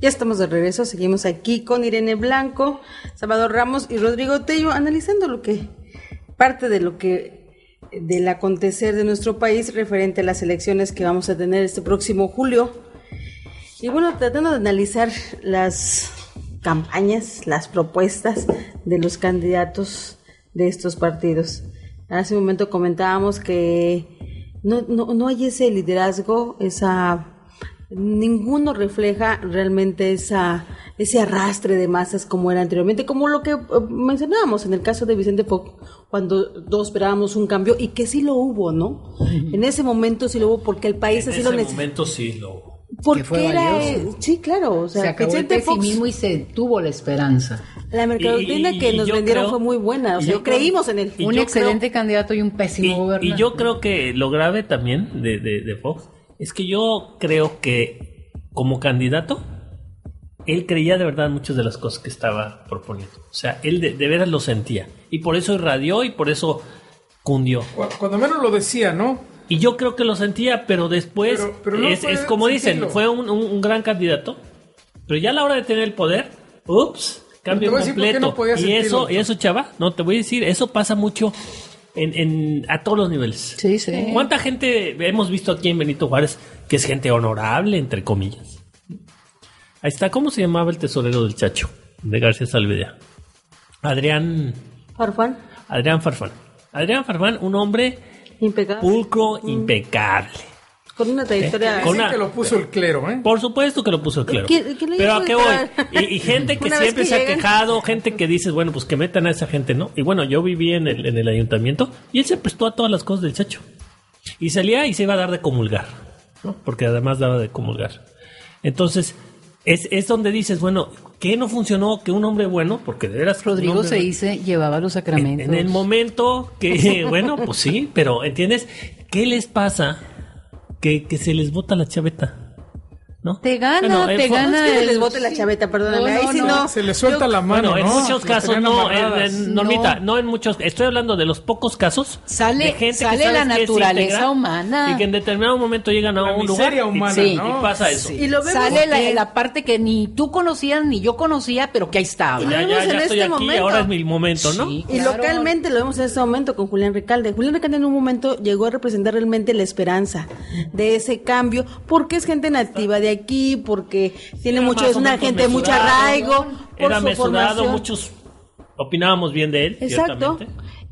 Ya estamos de regreso, seguimos aquí con Irene Blanco, Salvador Ramos y Rodrigo Tello analizando lo que parte de lo que del acontecer de nuestro país referente a las elecciones que vamos a tener este próximo julio. Y bueno, tratando de analizar las campañas, las propuestas de los candidatos de estos partidos. Hace un momento comentábamos que no, no, no hay ese liderazgo, esa ninguno refleja realmente esa ese arrastre de masas como era anteriormente, como lo que eh, mencionábamos en el caso de Vicente Fox, cuando todos esperábamos un cambio y que sí lo hubo, ¿no? En ese momento sí lo hubo porque el país En así ese lo necesitaba. momento sí lo... Porque fue era, valioso. sí, claro, o sea, se acabó el Fox, pesimismo y se tuvo la esperanza. la mercadotecnia que nos vendieron creo- fue muy buena, o sea, yo creímos en él. Y un yo excelente candidato y un pésimo Y, gobernante. y yo creo que lo grave también de, de, de Fox es que yo creo que como candidato, él creía de verdad muchas de las cosas que estaba proponiendo. O sea, él de, de veras lo sentía. Y por eso irradió y por eso cundió. Cu- Cuando menos lo decía, ¿no? Y yo creo que lo sentía, pero después Pero- pero no es, es como dicen, fue un, un- un gran candidato, pero ya a la hora de tener el poder, ups, cambio completo. no y sentirlo, eso, y eso, chava, no te voy a decir, eso pasa mucho en, en- a todos los niveles. Sí, sí. ¿Cuánta gente hemos visto aquí en Benito Juárez que es gente honorable, entre comillas? Ahí está, ¿cómo se llamaba el tesorero del Chacho? De García Salvedea. Adrián, Farfán, Adrián Farfán. Adrián Farfán, un hombre impecable. pulcro, impecable. Con una trayectoria. Con Dicen una- que lo puso el clero, ¿eh? Por supuesto que lo puso claro. ¿Quién- quién le Pero dijo a qué voy? Y, y gente que siempre que se ha quejado, gente que dices, bueno, pues que metan a esa gente, ¿no? Y bueno, yo viví en el, en el ayuntamiento y él se prestó a todas las cosas del chacho. Y salía y se iba a dar de comulgar. ¿no? Porque además daba de comulgar. Entonces, es, es donde dices, bueno, ¿qué no funcionó? Que un hombre bueno, porque de veras... Rodrigo se bueno- dice, llevaba los sacramentos. en el momento que, bueno, pues sí, pero ¿entiendes? ¿Qué les pasa? Que, que se les bota la chaveta. ¿No? Te gana, Bueno, te gana. No es que se les el- bote la chaveta, perdóname. No, Ahí no, sí no. no. Se le suelta la mano, Bueno, en ¿no? muchos casos no, en- en- Normita, No. no. en muchos, estoy hablando de los pocos casos Sale- de gente sale que la naturaleza humana. y que en determinado momento llegan a La un lugar miseria y- humana, Sí. ¿no? y pasa eso. Y lo vemos Sale la, parte que ni tú conocías ni yo conocía, pero que ahí estaba. Y lo Ya, vemos ya, en estoy este aquí, momento. ahora es mi momento, ¿no? Sí. Y Claro. localmente lo vemos en este momento con Julián Recalde. Julián Recalde en un momento llegó a representar realmente la esperanza de ese cambio, porque es gente nativa de aquí, porque tiene Era mucho, es una gente de mucho arraigo, por Era su mesurado, formación. muchos opinábamos bien de él, Exacto.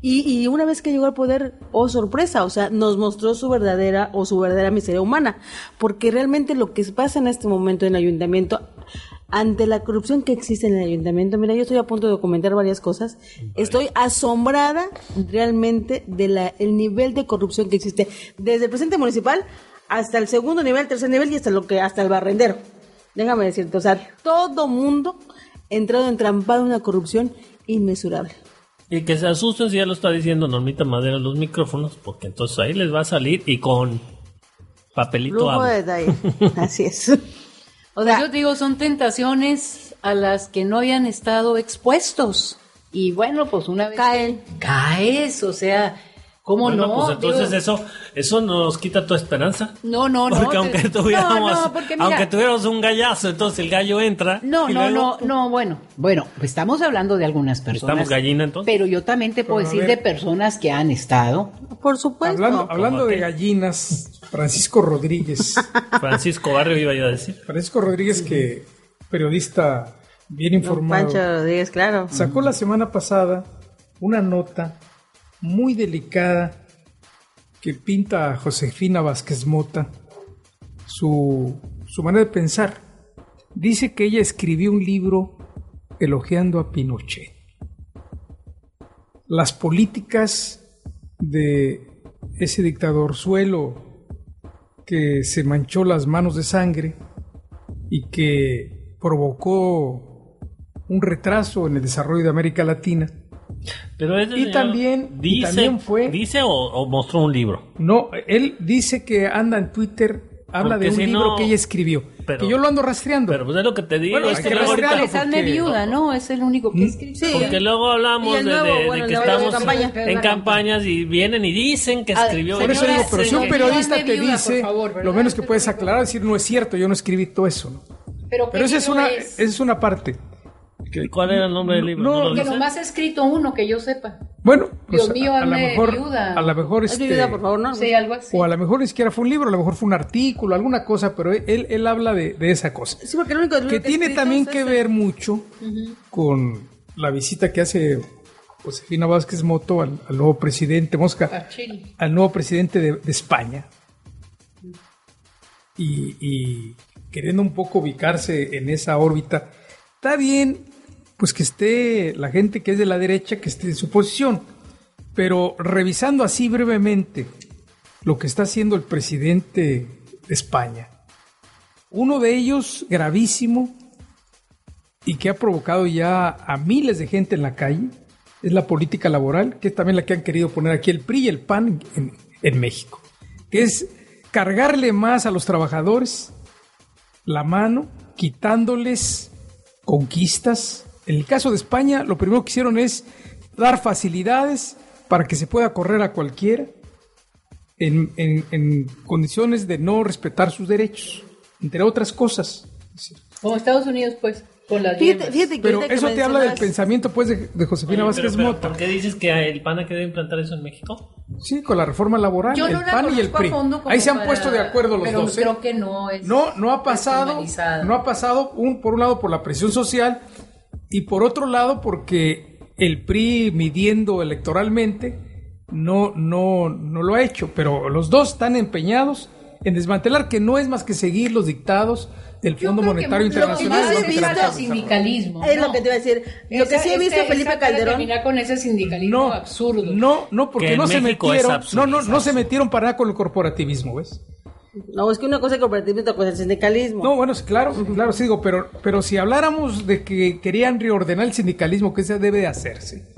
Y, y una vez que llegó al poder, oh sorpresa, o sea, nos mostró su verdadera o su verdadera miseria humana, porque realmente lo que pasa en este momento en el ayuntamiento, ante la corrupción que existe en el ayuntamiento, mira, yo estoy a punto de documentar varias cosas, estoy asombrada realmente de la el nivel de corrupción que existe desde el presidente municipal hasta el segundo nivel, tercer nivel y hasta lo que hasta el barrendero. Déjame decirte, o sea, todo mundo entrado entrampado en una corrupción inmesurable. Y que se asusten si ya lo está diciendo Normita Madera los micrófonos, porque entonces ahí les va a salir y con papelito Lujo habla. de detalle. Así es. O Pues sea, yo te digo, son tentaciones a las que no hayan estado expuestos. Y bueno, pues una vez Caen. caes, o sea, ¿cómo Bueno, no? pues entonces Digo, eso, eso nos quita tu esperanza. No, no, no. Porque te- aunque tuviéramos, No, no, porque mira, aunque tuviéramos un gallazo, entonces el gallo entra. No, no, luego- no, no, bueno, bueno, pues estamos hablando de algunas personas. ¿Estamos gallina entonces? Pero yo también te puedo Pero decir ver. de personas que han estado. por supuesto. Hablando, hablando de gallinas, Francisco Rodríguez. Francisco Barrio iba yo a decir. Francisco Rodríguez, que periodista bien informado, Pancho Rodríguez, claro. sacó la semana pasada una nota muy delicada que pinta Josefina Vázquez Mota su, su manera de pensar. Dice que ella escribió un libro elogiando a Pinochet. Las políticas de ese dictador suelo que se manchó las manos de sangre y que provocó un retraso en el desarrollo de América Latina. Pero ese Y señor también- y dice, también fue- dice o, o mostró un libro. No, él dice que anda en Twitter, habla Porque de un si libro no- que ella escribió, pero- que yo lo ando rastreando. Pero pues es lo que te digo, Bueno, es que porque- viuda, ¿no? Es el único que escribe. Sí. porque luego hablamos Y de, nuevo, de- de bueno, que de estamos campaña. en campañas y vienen y dicen que Ah, escribió. Por eso digo, pero si un periodista te viuda, dice, lo menos que Es puedes aclarar, decir no es cierto, yo no escribí todo eso. ¿no? Pero, Pero ¿qué esa es libro una, es? esa es una parte. ¿Y ¿Cuál era el nombre del libro? No, ¿No lo Que nomás he escrito uno que yo sepa. Bueno, Dios pues, mío, a, a lo mejor, viuda. a lo mejor este, viuda, por favor, ¿no? Sí, algo así. o a lo mejor ni siquiera fue un libro, a lo mejor fue un artículo, alguna cosa, pero él, él habla de, de esa cosa. Sí, porque el único que he tiene también es que ese. ver mucho con la visita que hace Josefina Vázquez Moto al, al nuevo presidente Mosca, al nuevo presidente de, de España. Y, y queriendo un poco ubicarse en esa órbita, está bien pues que esté la gente que es de la derecha, que esté en su posición, pero revisando así brevemente lo que está haciendo el presidente de España, uno de ellos gravísimo y que ha provocado ya a miles de gente en la calle es la política laboral, que es también la que han querido poner aquí el PRI y el PAN en, México, que es cargarle más a los trabajadores la mano, quitándoles conquistas. En el caso de España, lo primero que hicieron es dar facilidades para que se pueda correr a cualquiera en, en- en condiciones de no respetar sus derechos, entre otras cosas. Como Estados Unidos, pues, con las Fíjate, fíjate que Pero ahorita que eso te habla del pensamiento pues de, de Josefina Oye, Vázquez pero- pero, Mota. ¿Por qué dices que el PAN ha querido implantar eso en México? Sí, con la reforma laboral, Yo el no PAN y el PRI. Ahí se han para- puesto de acuerdo los pero dos. ¿eh? creo que no es No, no ha pasado, no ha pasado un, por un lado por la presión social y por otro lado porque el PRI midiendo electoralmente no, no, no lo ha hecho, pero los dos están empeñados en desmantelar que no es más que seguir los dictados del Fondo que Monetario lo que Internacional. más del he visto sindicalismo. Es ¿no? lo que te iba a decir. Lo que sí he visto este- Felipe Calderón. terminar con ese sindicalismo No, absurdo. no, no, porque Que no se metieron, no, no, no se metieron para nada con el corporativismo, ¿ves? No, es que una cosa es el cooperativismo y otra cosa es el sindicalismo. No, bueno, claro, claro, sí digo, pero, pero si habláramos de que querían reordenar el sindicalismo, ¿qué se debe de hacerse?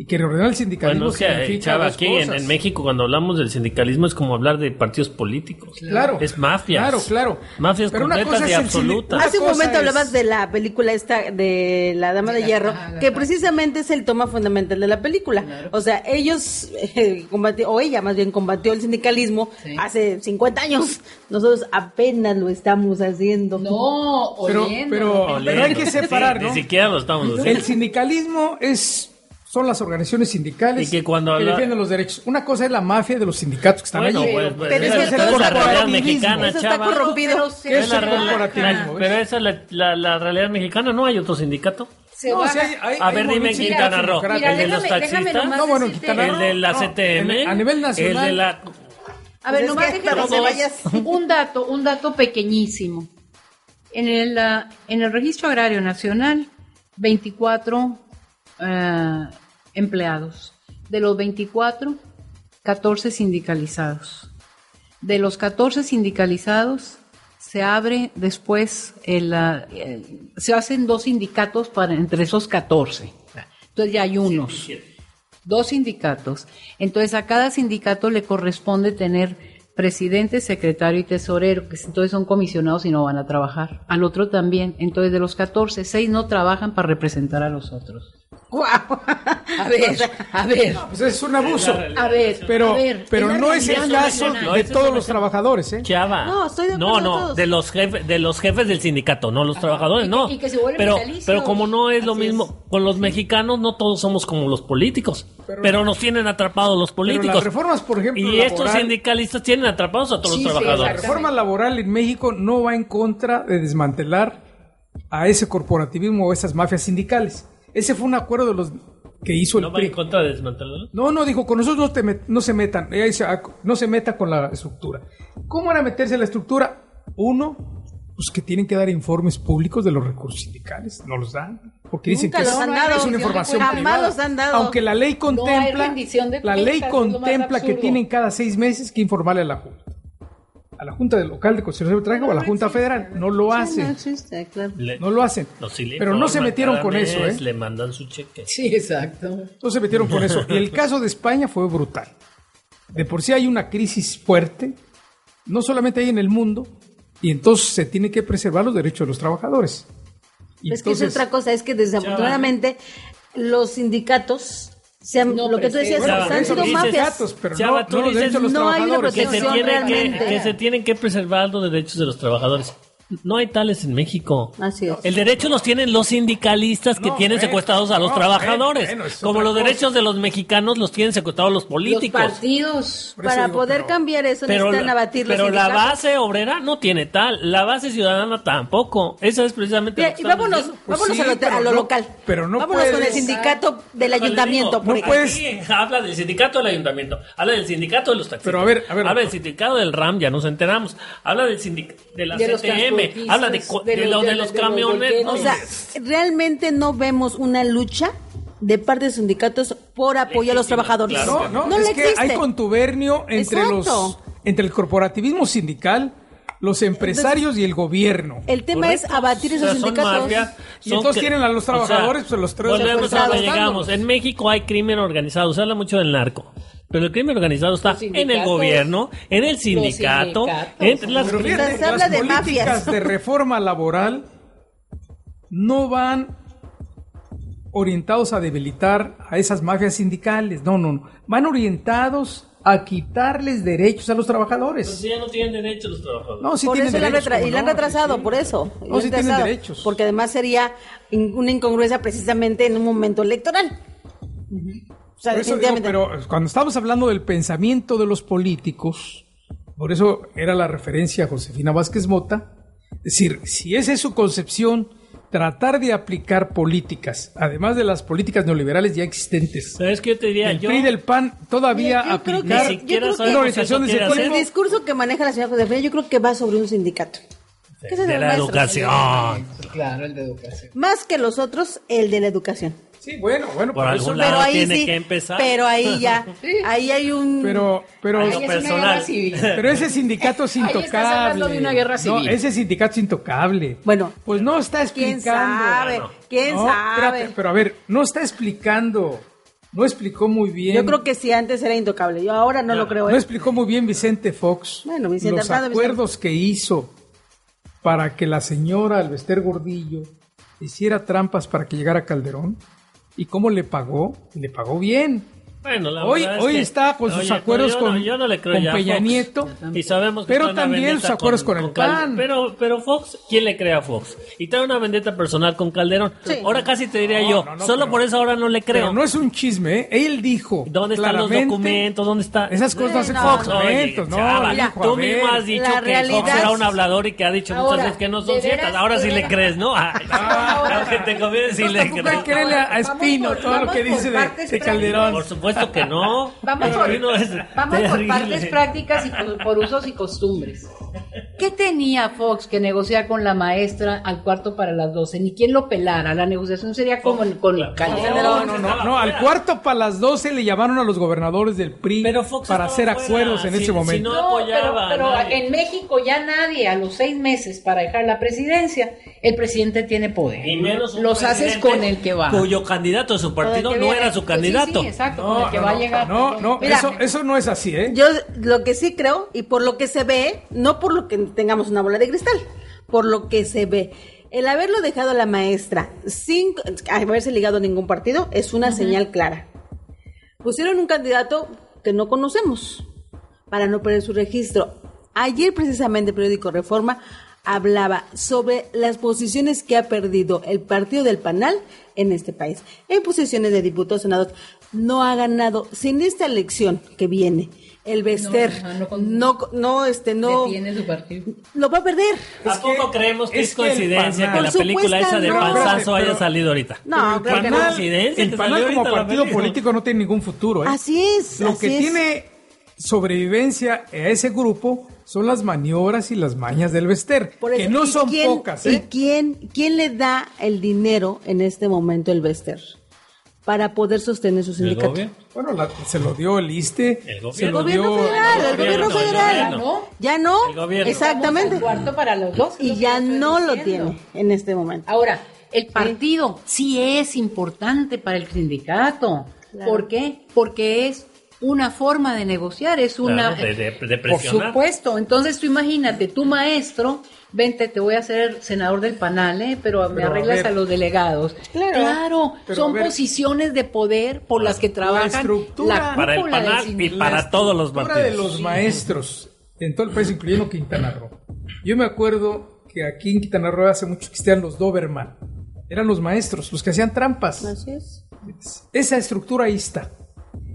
Y que reordenar el sindicalismo Bueno, que, eh, significa Chava, dos aquí en, cosas. en México cuando hablamos del sindicalismo es como hablar de partidos políticos. Claro. Es mafias. Claro, claro. Mafias Pero una completas cosa y el absolutas. Hace un momento es- hablabas de la película esta de La Dama de Hierro, que precisamente es el toma fundamental de la película. O sea, ellos eh, combatió, o ella más bien combatió el sindicalismo hace 50 años. Nosotros apenas lo estamos haciendo. No, Pero, oliendo. pero, pero hay que separar, Sí, ¿no? Ni siquiera lo estamos El haciendo. sindicalismo es son las organizaciones sindicales Y que cuando habla- defienden los derechos. Una cosa es la mafia de los sindicatos que están Bueno, allí. pues, pues, Pero esa es la realidad corrompido. mexicana, Eso está corrompido. Pero se ¿Qué es el baja. corporativismo? Pero esa es la, la- la realidad mexicana, ¿no hay otro sindicato? Se No, baja. sí hay- hay- A hay ver, dime en Quintana Roo. ¿El de los taxistas? No, bueno, en ¿El de la no, CTM? a nivel nacional. ¿El de la...? A ver, Pues nomás que déjame un dato, un dato pequeñísimo. En el, ah, en el Registro Agrario Nacional, 24 ah, empleados. De los 24, 14 sindicalizados. De los 14 sindicalizados, se abre después, el, se hacen dos sindicatos para entre esos 14. Entonces ya hay unos. Dos sindicatos. Entonces a cada sindicato le corresponde tener presidente, secretario y tesorero, que entonces son comisionados y no van a trabajar. Al otro también. Entonces de los 14, seis no trabajan para representar a los otros. ¡Guau! A ver, a ver. Pues es un abuso. A ver, Pero, a ver, pero no es el caso de todos los trabajadores, ¿eh? Chava. No, estoy de No, acuerdo no, todos. de los jefes, de los jefes del sindicato, no los trabajadores, Y que- no. y que se pero, pero como no es lo mismo, con los mexicanos no todos somos como los políticos, pero, nos tienen atrapados los Pero políticos. las reformas, por ejemplo, y estos sindicalistas tienen atrapados a todos Sí, los sí, trabajadores. La reforma laboral en México no va en contra de desmantelar a ese corporativismo o esas mafias sindicales. Ese fue un acuerdo de los que hizo el ¿No va en contra de desmantelarlo? No, no, dijo, con nosotros no, te met- no se metan, ella dice, ah, no se meta con la estructura. ¿Cómo era meterse en la estructura? Uno, pues que tienen que dar informes públicos de los recursos sindicales, no los dan, porque dicen Nunca que los es, han dado. es una información Jamás privada. los han dado. Aunque la ley contempla, la ley contempla que tienen cada seis meses que informarle a la Junta. A la Junta del local de Constitución de Trabajo o a la Junta Federal. No lo No hacen. existe, claro. Le- No lo hacen. no, Pero no se metieron con mes, eso, ¿eh? Le mandan su cheque. Sí, exacto. No se metieron con eso. Y el caso de España fue brutal. De por sí hay una crisis fuerte, no solamente hay en el mundo, y entonces se tiene que preservar los derechos de los trabajadores. Y es que es otra cosa, es que desafortunadamente los sindicatos, se han- No lo que tú decías. Bueno, han sido mafias. sindicatos, pero no, no los derechos de los no hay una trabajadores. que se, protección que, que se tienen que preservar los derechos de los trabajadores. No hay tales en México. Así es. El derecho los tienen los sindicalistas que No, tienen secuestrados a los no, trabajadores. como los cosa. derechos de los mexicanos los tienen secuestrados los Los políticos. partidos. Por eso Para digo, poder pero- cambiar eso pero necesitan la, abatir los pero la base obrera no tiene tal. La base ciudadana tampoco. Esa es precisamente Mira, lo que y vámonos. Pues vámonos sí, a lo, pero a lo no- local. pero no vámonos con el sindicato del Pues ayuntamiento, digo, no puedes- habla del sindicato del ayuntamiento, habla del sindicato de los taxistas, Pero a ver, a ver, habla del sindicato del RAM, ya nos enteramos, habla del sindicato de la De los Habla de, co- de de los- lo de de- los camiones. O sea, realmente no vemos una lucha de parte de sindicatos por apoyo a los trabajadores. claro. No, no, le es que existe. hay contubernio entre Exacto. los entre el corporativismo sindical, los empresarios y el gobierno. El tema Correcto. es abatir O esos sea, son sindicatos. mafia, Y son entonces que- tienen a los o sea, trabajadores, pues, los tres Volvemos a donde llegamos. En México hay crimen organizado, se habla mucho del narco. Pero el crimen organizado está en el gobierno, en el sindicato, entre las Pero fíjate, Se habla las de políticas mafias. de reforma laboral no van orientados a debilitar a esas mafias sindicales, no, no, no. Van orientados a quitarles derechos a los trabajadores. Pues ya no tienen derecho los trabajadores. No, sí por tienen eso derechos, retra- ¿cómo y la han retrasado, Sí, sí. por eso. No, sí tienen derechos. Porque además sería una incongruencia precisamente en un momento electoral. O sea, digo, pero cuando estamos hablando del pensamiento de los políticos, por eso era la referencia a Josefina Vázquez Mota, es decir, si esa es su concepción, tratar de aplicar políticas, además de las políticas neoliberales ya existentes, ¿Sabes qué yo te diría? el Yo, PRI del PAN todavía yo creo aplicar yo creo que- una organización de ese el discurso que maneja la señora Josefina, yo creo que va sobre un sindicato. ¿Qué es el de los la maestros? educación. Claro, el de educación. Más que los otros, el de la educación. Sí, bueno, bueno, Por pero algún eso- lado Pero ahí tiene sí, que empezar. pero ahí ya, ahí hay un... Pero, pero, Ahí es una personal. guerra civil. pero ese sindicato es Ahí estás intocable. hablando de una guerra civil. No, ese sindicato es intocable. Bueno, Pues no está ¿quién explicando. sabe? ¿Quién No, sabe? espérate, pero a ver, no está explicando. No explicó muy bien. Yo creo que sí, antes era intocable. Yo ahora no, lo creo. No ¿eh? explicó muy bien Vicente Fox Bueno, Vicente los acuerdos que hizo para que la señora Alvester Gordillo hiciera trampas para que llegara Calderón y cómo le pagó, le pagó bien. Bueno, la Hoy, verdad es hoy que- está con sus Oye, acuerdos yo no- con, yo no le creo con Peña Fox. Nieto. Y sabemos que Pero también sus acuerdos con el Cal- PAN. Pero, pero Fox, ¿quién le cree a Fox? Y trae una vendetta personal con Calderón. Ahora casi te diría No, yo, no, no, solo pero- por eso ahora no le creo. Pero no es un chisme, ¿eh? él dijo. ¿Dónde están los documentos? ¿Dónde está? Esas cosas no hacen No, Fox, no. documentos, no, chava, tú mismo has dicho La que Fox era un hablador y que ha dicho Ahora, muchas veces que no son ciertas. Ahora sí le crees, ¿no? Ah, lo que te conviene sí le crees. a, Espino todo lo que dice de Calderón. Por supuesto que no. Vamos por, vamos por partes prácticas y por, por usos y costumbres. ¿Qué tenía Fox que negociar con la maestra al cuarto para las 12? Ni quién lo pelara. La negociación sería como con Calderón. No, no, no, no, al cuarto para las 12 le llamaron a los gobernadores del PRI Pero Fox para hacer fuera, acuerdos en si- ese si momento. no- No, pero, apoyaba en México ya nadie a los seis meses para dejar la presidencia, el presidente tiene poder. Y menos un Los haces con el que va. Cuyo candidato de su partido el no era su Pues sí, candidato. sí, exacto, con No, el que no, va a llegar. no, no, Mira. eso, eso no es así, ¿eh? Yo lo que sí creo, y por lo que se ve, no por lo que tengamos una bola de cristal, por lo que se ve, el haberlo dejado a la maestra sin haberse ligado a ningún partido es una señal clara. Pusieron un candidato que no conocemos para no perder su registro. Ayer precisamente el periódico Reforma hablaba sobre las posiciones que ha perdido el partido del Panal en este país. En posiciones de diputados, senadores, no ha ganado sin esta elección que viene. El Bester no no, no, este, no, su partido. lo va a perder. ¿A poco creemos que es, es que coincidencia que la película esa de no. Panzazo haya salido ahorita? No, creo que no. coincidencia el Panal como partido político no tiene ningún futuro, ¿eh? Así es. Lo así que es. tiene sobrevivencia a ese grupo son las maniobras y las mañas del Bester, Por eso, que no ¿y son quién- pocas, ¿Y ¿eh? quién, quién le da el dinero en este momento el Bester? Para poder sostener su ¿El sindicato. gobierno? Bueno, la- se lo dio el ISTE, El gobierno. se El lo gobierno dio federal, el el gobierno el federal. gobierno. Ya no. El gobierno. Exactamente. Cuarto para los dos. Y lo ya no lo diciendo. tiene en este momento. Ahora, el partido sí es importante para el sindicato. Claro. ¿Por qué? Porque es una forma de negociar, es una... Claro, de- de- de Por supuesto. Entonces tú imagínate, tu maestro, vente, te voy a hacer senador del panal, ¿eh? pero, me Pero, arreglas a, los delegados. Claro. Pero, son posiciones de poder por las que trabajan estructura- la Para el cúpula del panal y para todos los partidos. de los maestros en todo el país, incluyendo Quintana Roo. Yo me acuerdo que aquí en Quintana Roo hace mucho que existían los Doberman. Eran los maestros, los que hacían trampas. Así es. Esa estructura ahí está.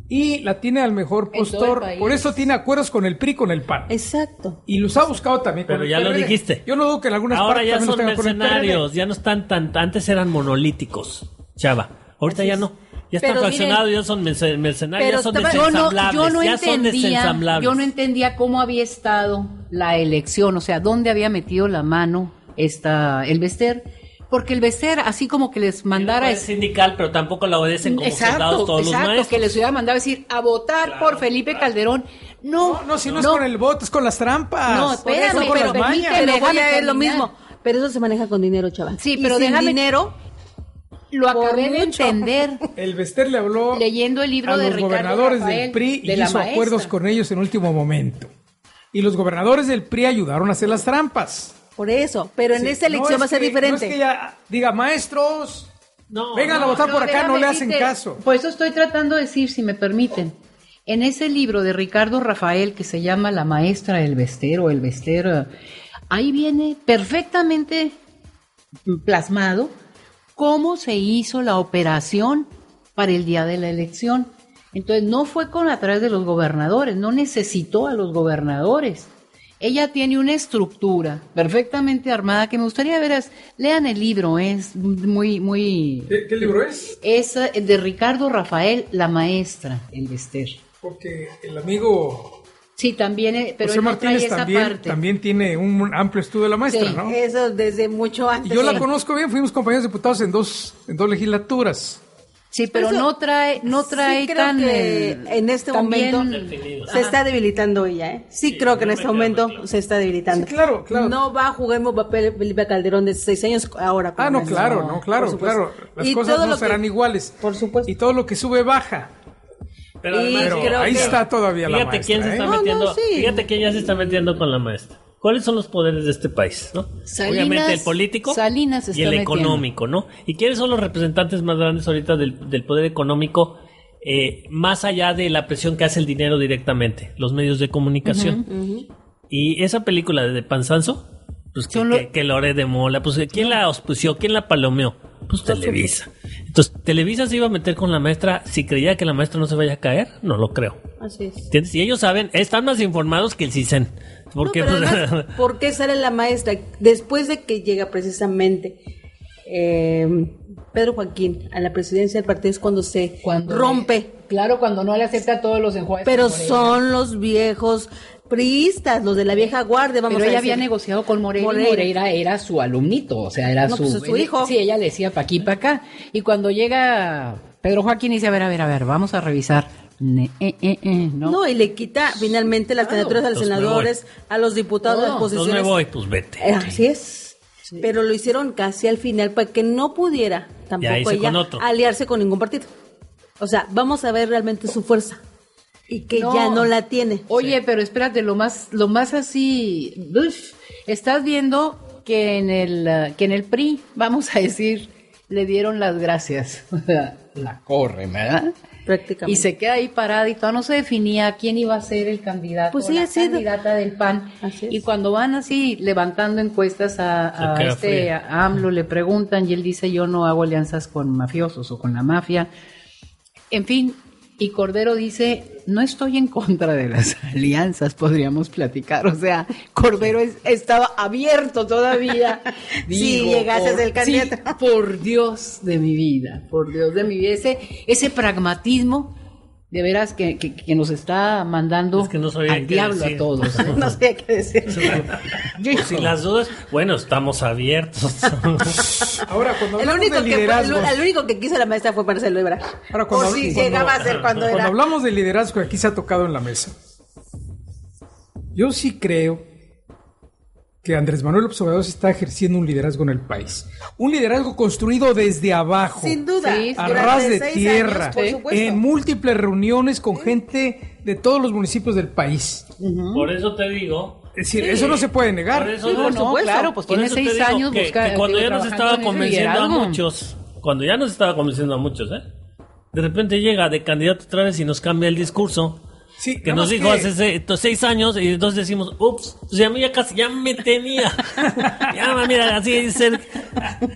Y la tiene al mejor postor. Por eso tiene acuerdos con el PRI, con el PAN. Exacto. Y los ha buscado también con Pero el ya lo PRD. dijiste. Yo no dudo que en algunas Ahora partes ya son mercenarios, ya no están tan, antes eran monolíticos, chava. Ahorita ya no. Ya están Pero fraccionados, miren, ya son merce- mercenarios, ya son estaba- yo no, desensamblables, yo no ya son entendía, desensamblables. yo no entendía cómo había estado la elección, o sea, dónde había metido la mano esta el Bester, porque el Bester así como que les mandara es sindical, pero tampoco la obedecen como soldados todos los exacto, maestros. que les hubiera mandado a decir a votar por Felipe Calderón. No, No, no, si no, es con el voto, es con las trampas. No, espérame, con pero las mañas. permíteme, voy a ver lo mismo. Pero eso se maneja con dinero, chaval. Sí, pero sin déjame- dinero. Lo acabé de entender El Bester le habló leyendo el libro a de los Ricardo gobernadores Rafael, del PRI y de hizo maestra. acuerdos con ellos en último momento. Y los gobernadores del PRI ayudaron a hacer las trampas. Por eso. Pero en Sí, esta elección no va a ser que- diferente. No es que ella diga, maestros, No, vengan no, a votar No, por acá, no le hacen caso. Por eso estoy tratando de decir, si me permiten. En ese libro de Ricardo Rafael que se llama La maestra del vestero, el vestero, ahí viene perfectamente plasmado cómo se hizo la operación para el día de la elección. Entonces no fue con a través de los gobernadores, no necesitó a los gobernadores. Ella tiene una estructura perfectamente armada que me gustaría ver. Lean el libro, es muy, muy, ¿Qué, qué libro es? es eh, de Ricardo Rafael, la maestra, el Bester. Porque el amigo Sí, también, eh, pero José Martínez esa también, parte. también tiene un amplio estudio de la maestra, Sí. ¿no? Eso desde mucho Y antes. yo la conozco bien, fuimos compañeros diputados en dos, en dos legislaturas. Sí, pero Eso- no trae, no trae sí creo tan que en este también- momento se está debilitando ella, ¿eh? Sí, creo que en este momento se está debilitando. Sí, claro, claro. No va a jugar papel Felipe Calderón de seis años ahora. Ah, no, eso. claro, no, claro, claro. Las Y cosas no que- serán iguales. Por supuesto. Y todo lo que sube baja. Pero, además- creo ahí que- está todavía la Fíjate quién se maestra. está ¿eh? No, no, metiendo. sí. Fíjate quién ya se está metiendo con la maestra. ¿Cuáles son los poderes de este país? ¿no? Salinas- Obviamente el político Salinas y el metiendo. económico, ¿no? ¿Y quiénes son los representantes más grandes ahorita del, del poder económico? eh, más allá de la presión que hace el dinero directamente, los medios de comunicación. Y esa película de Panzanzo, pues que, Son lo- que, que Lore de Mola, pues ¿quién la auspició? ¿Quién la palomeó? Pues Televisa. Entonces, ¿Televisa se iba a meter con la maestra si creía que la maestra no se vaya a caer? No lo creo. Así es. ¿Entiendes? Y ellos saben, están más informados que el CISEN. Porque, No, pero además, ¿por qué sale la maestra? Después de que llega precisamente eh, Pedro Joaquín a la presidencia del partido es cuando se Cuando rompe. Claro, cuando no le acepta todos los enjuagues. Pero son los viejos priistas, los de la vieja guardia, vamos Pero a ella decir. había negociado con Moreira, y Moreira. Era su alumnito, o sea, era No, su, pues, es su hijo. Sí, ella le decía pa' aquí, pa' acá. Y cuando llega Pedro Joaquín dice, a ver, a ver, a ver, vamos a revisar. Ne- eh, eh, eh, no. No, y le quita finalmente las candidaturas a los senadores, a los diputados, No, a las me voy, pues vete. Eh, Así es. Pero lo hicieron casi al final para que no pudiera tampoco ella con aliarse con ningún partido. O sea, vamos a ver realmente su fuerza y que No. ya no la tiene. Oye, pero espérate, lo más, lo más así, uf, estás viendo que en el, eh, que en el PRI, vamos a decir, le dieron las gracias. la corre, ¿verdad? Prácticamente. Y se queda ahí parada y todavía no se definía quién iba a ser el candidato, Pues sí, la candidata del PAN. Así es. Y cuando van así levantando encuestas a, este a AMLO, le preguntan y él dice yo no hago alianzas con mafiosos o con la mafia. En fin, y Cordero dice, no estoy en contra de las alianzas, podríamos platicar. O sea, Cordero es- estaba abierto todavía. Sí, llegaste a ser sí, candidato. por Dios de mi vida, por Dios de mi vida. Ese, ese pragmatismo, de veras, que, que- que nos está mandando Es que no sabía al diablo decir. a todos. ¿no? no sé qué decir. Pues si las dudas, bueno, estamos abiertos. Ahora, cuando El hablamos único, de que, fue- liderazgos, el único que quiso la maestra fue Marcelo Ebrard. Ahora, cuando o si cuando- llegaba a ser cuando cuando era. hablamos de liderazgo, aquí se ha tocado en la mesa. Yo sí creo que Andrés Manuel López Obrador se está ejerciendo un liderazgo en el país. Un liderazgo construido desde abajo. Sin duda. Sí, a ras de tierra, años, por supuesto. en múltiples reuniones con gente de todos los municipios del país. Por eso te digo. Es decir, eso no se puede negar. Por eso Sí, no, por supuesto. claro, pues Por tiene eso te seis digo años que, busca- que cuando digo, ya nos estaba convenciendo a muchos, cuando ya nos estaba convenciendo a muchos, ¿eh? De repente llega de candidato otra vez y nos cambia el discurso. Sí, Que nos dijo hace seis años y entonces decimos, ups, pues ya, a mí ya casi, ya me tenía. ya, mira, así ser.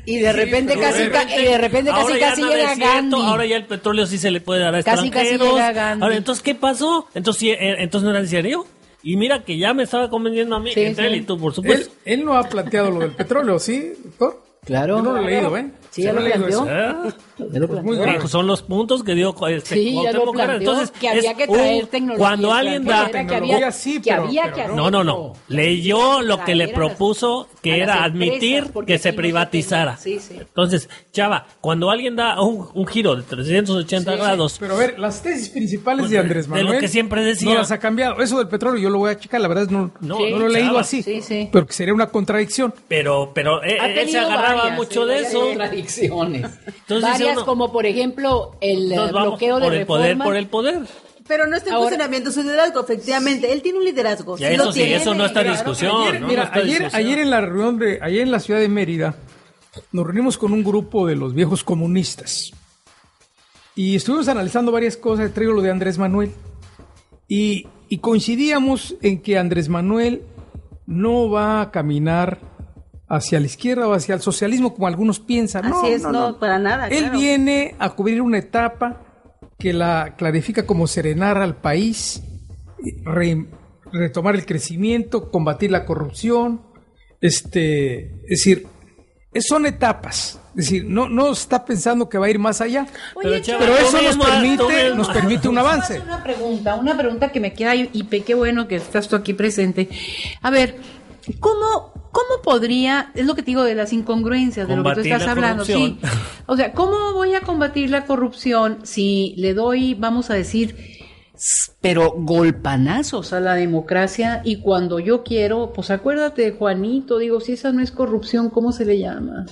Y de repente casi, de ca- y de repente casi, casi llega Gandhi. Ahora ya el petróleo sí se le puede dar a Casi, casi extranjeros. llega Gandhi. Ahora, entonces, ¿qué pasó? Entonces, sí, eh, entonces no era en serio. Y mira que ya me estaba convenciendo a mí, Sí, entre él y tú, por Él, supuesto. él no ha planteado lo del petróleo, ¿sí, doctor? Claro. Yo no lo he leído, ¿eh? Sí, ya lo he leído planteó. ¿Eh? Ya lo Pues planteó. son los puntos que dio este, Sí, ya lo planteó, Entonces, que había que traer un- tecnología Cuando alguien da... que había, sí, que pero- había pero que no. hacer No, no, no. Leyó lo que le propuso, que era admitir que se aquí no se privatizara. Sí, sí. Entonces, Chava, cuando alguien da un, un giro de 380 grados, Pero a ver, las tesis principales Pues de de- Andrés de Manuel lo que siempre decía. no las ha cambiado. Eso del petróleo yo lo voy a checar, la verdad no, No, no, sí, lo he leído así. Sí, sí. Pero que sería una contradicción. pero, pero eh, Ha él se varias, mucho sí, de eso. contradicciones. Entonces, varias, uno- como por ejemplo el bloqueo de por el poder, por el poder. Pero no está en funcionamiento su liderazgo, efectivamente. Él tiene un liderazgo. Ya sí eso lo sí, tiene. eso no está en Claro, discusión. Ayer, ¿no? mira, No está en ayer, discusión. ayer en la reunión de, ayer en la ciudad de Mérida, nos reunimos con un grupo de los viejos comunistas. Y estuvimos analizando varias cosas, traigo lo de Andrés Manuel. Y, y coincidíamos en que Andrés Manuel no va a caminar hacia la izquierda o hacia el socialismo como algunos piensan. Así No, es, no, no, no. para nada. Él claro. viene a cubrir una etapa que la clarifica como serenar al país, re- retomar el crecimiento, combatir la corrupción, este, es decir, son etapas, es decir, no, no está pensando que va a ir más allá, Pero, eso nos permite, nos permite un avance. Una pregunta, una pregunta que me queda y, y pe- qué bueno que estás tú aquí presente. A ver, ¿Cómo, ¿Cómo podría, es lo que te digo de las incongruencias, de lo que tú estás la hablando? Sí. O sea, ¿cómo voy a combatir la corrupción si le doy, vamos a decir, pero golpanazos a la democracia y cuando yo quiero, pues acuérdate de Juanito, digo, si esa no es corrupción, ¿cómo se le llama?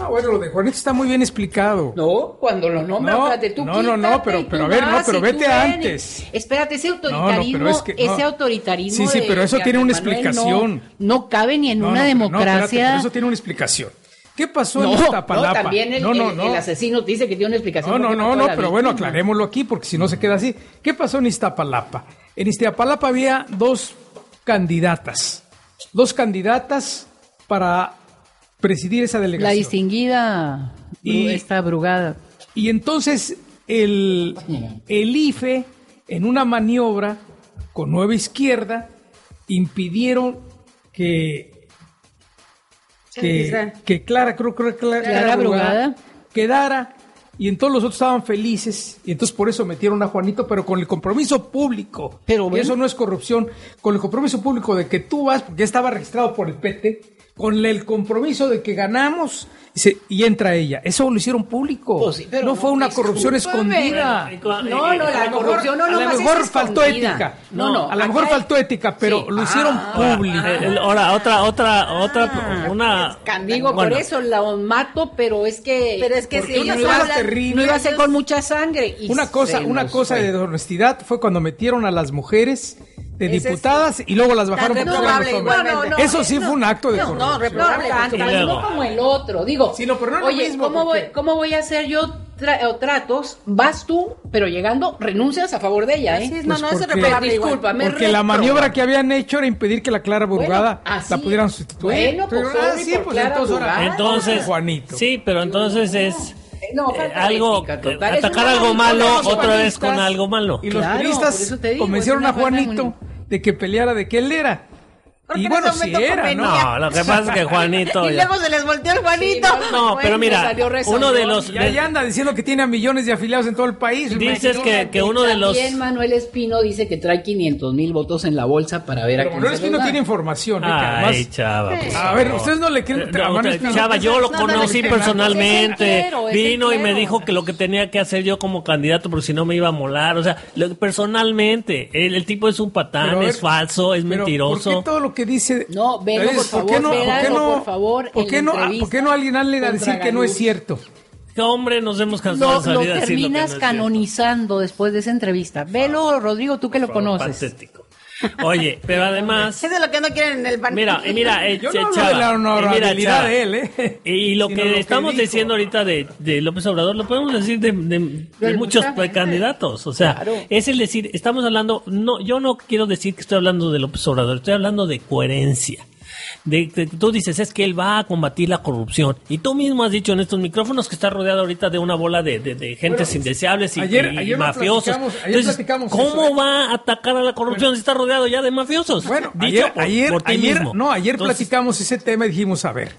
Ah, bueno, lo de Juanito está muy bien explicado. No, cuando lo nombra, No, espérate, tú no, no, no, pero- pero a ver, no, pero vete antes. Espérate, ese No, no, autoritarismo, es que- no. ese autoritarismo Sí, sí, de- pero eso tiene una Manuel explicación. No, no cabe ni en No, una no, no, espérate, democracia. pero eso tiene una explicación. ¿Qué pasó no, en Iztapalapa? no, también el, no, no, el- no. el asesino te dice que tiene una explicación. No, no, no, no, pero bueno, aclarémoslo aquí porque si no se queda así. ¿Qué pasó en Iztapalapa? En Iztapalapa había dos candidatas, dos candidatas para presidir esa La delegación. distinguida Y- esta brugada. Y entonces el, el IFE, en una maniobra con Nueva Izquierda, impidieron que, que, que Clara, creo, creo que Clara, Clara Brugada. quedara. Y entonces los otros estaban felices y entonces por eso metieron a Juanito, pero con el compromiso público. Pero bueno. eso no es corrupción, con el compromiso público de que tú vas, porque ya estaba registrado por el PT, con el compromiso de que ganamos y, se- y entra ella. Eso lo hicieron público. Pues sí, pero no, no, fue una corrupción escondida. No, no, A la corrupción no a lo mejor faltó ética. No, no, A lo mejor hay- faltó ética, pero Sí. lo hicieron Ah, público. Ahora, otra, otra, otra, una. Digo, bueno, por eso la mato, pero es que. Pero es que si no ellos iba a hablan- ser- terrible. No iba a ser con mucha sangre. y Una cosa, una cosa fue. de honestidad fue cuando metieron a las mujeres de es diputadas y luego las bajaron los reprobable hombres. igualmente. Eso sí fue un acto de no, corrupción. no, reprobable. No, tanto, no como el otro. Digo, Sí, no, pero no es lo oye, mismo, ¿cómo, voy, ¿cómo voy a hacer yo tra- o tratos? Vas tú, pero llegando, renuncias a favor de ella, ¿eh? Así es, no, Pues no, es porque- reprobable Porque la maniobra que habían hecho era impedir que la Clara Burgada Bueno, la pudieran sustituir. Bueno, pues, Pero, ah, sí, por pues. Entonces, Juanito. sí, pero entonces es No, eh, falta algo, total. Atacar algo malo otra vez con algo malo. Y los Claro, periodistas convencieron a Juanito de que peleara de que él era. Porque Y en bueno, sí era, ¿no? convenía. No, lo que pasa es que Juanito. Y luego se les volteó el Juanito. No, pero mira, uno de los. Y ahí anda diciendo que tiene a millones de afiliados en todo el país. Dices que, que uno de los. También Manuel Espino dice que trae 500 mil votos en la bolsa para ver a Pero quién Manuel Espino tiene información. ¿eh? Ay, además- chava. por a ver, ustedes no le creen Eh, a no, te- Espino. Chava, yo lo conocí personalmente. Vino y me dijo que lo que tenía que hacer yo como candidato, porque si no me iba a molar. O sea, personalmente, el, el tipo es un patán, a es falso, es mentiroso. ¿Por lo que dice? No, Beno, ¿Sabes? por qué favor, no, ¿por qué no, por favor, ¿por qué no, ah, ¿por qué no alguien a decir que no es cierto? ¿Qué hombre nos hemos cansado Lo, de salir lo decir lo no terminas canonizando después de esa entrevista. Velo, Rodrigo, tú que lo Por favor, conoces. Patético. Oye, pero además. Eso es lo que no quieren en el pan. Mira, y mira, eh, Yo no hablo Chava, de la eh, mira, honorabilidad Chava, de él, ¿eh? Y lo Sino que lo estamos diciendo ahorita de, de López Obrador lo podemos decir de, de- muchos candidatos. O sea, Claro. es el decir, estamos hablando, no, yo no quiero decir que estoy hablando de López Obrador, estoy hablando de coherencia. De, de- tú dices, es que él va a combatir la corrupción. Y tú mismo has dicho en estos micrófonos que está rodeado ahorita de una bola de, de, de gentes indeseables y, ayer- y ayer lo mafiosos. platicamos, ayer Entonces, platicamos ¿cómo eso, ¿eh? va a atacar a la corrupción si está rodeado ya de mafiosos? Bueno, Dicho ayer, por- ayer, por ti ayer- mismo. no, ayer Entonces, platicamos ese tema y dijimos, a ver,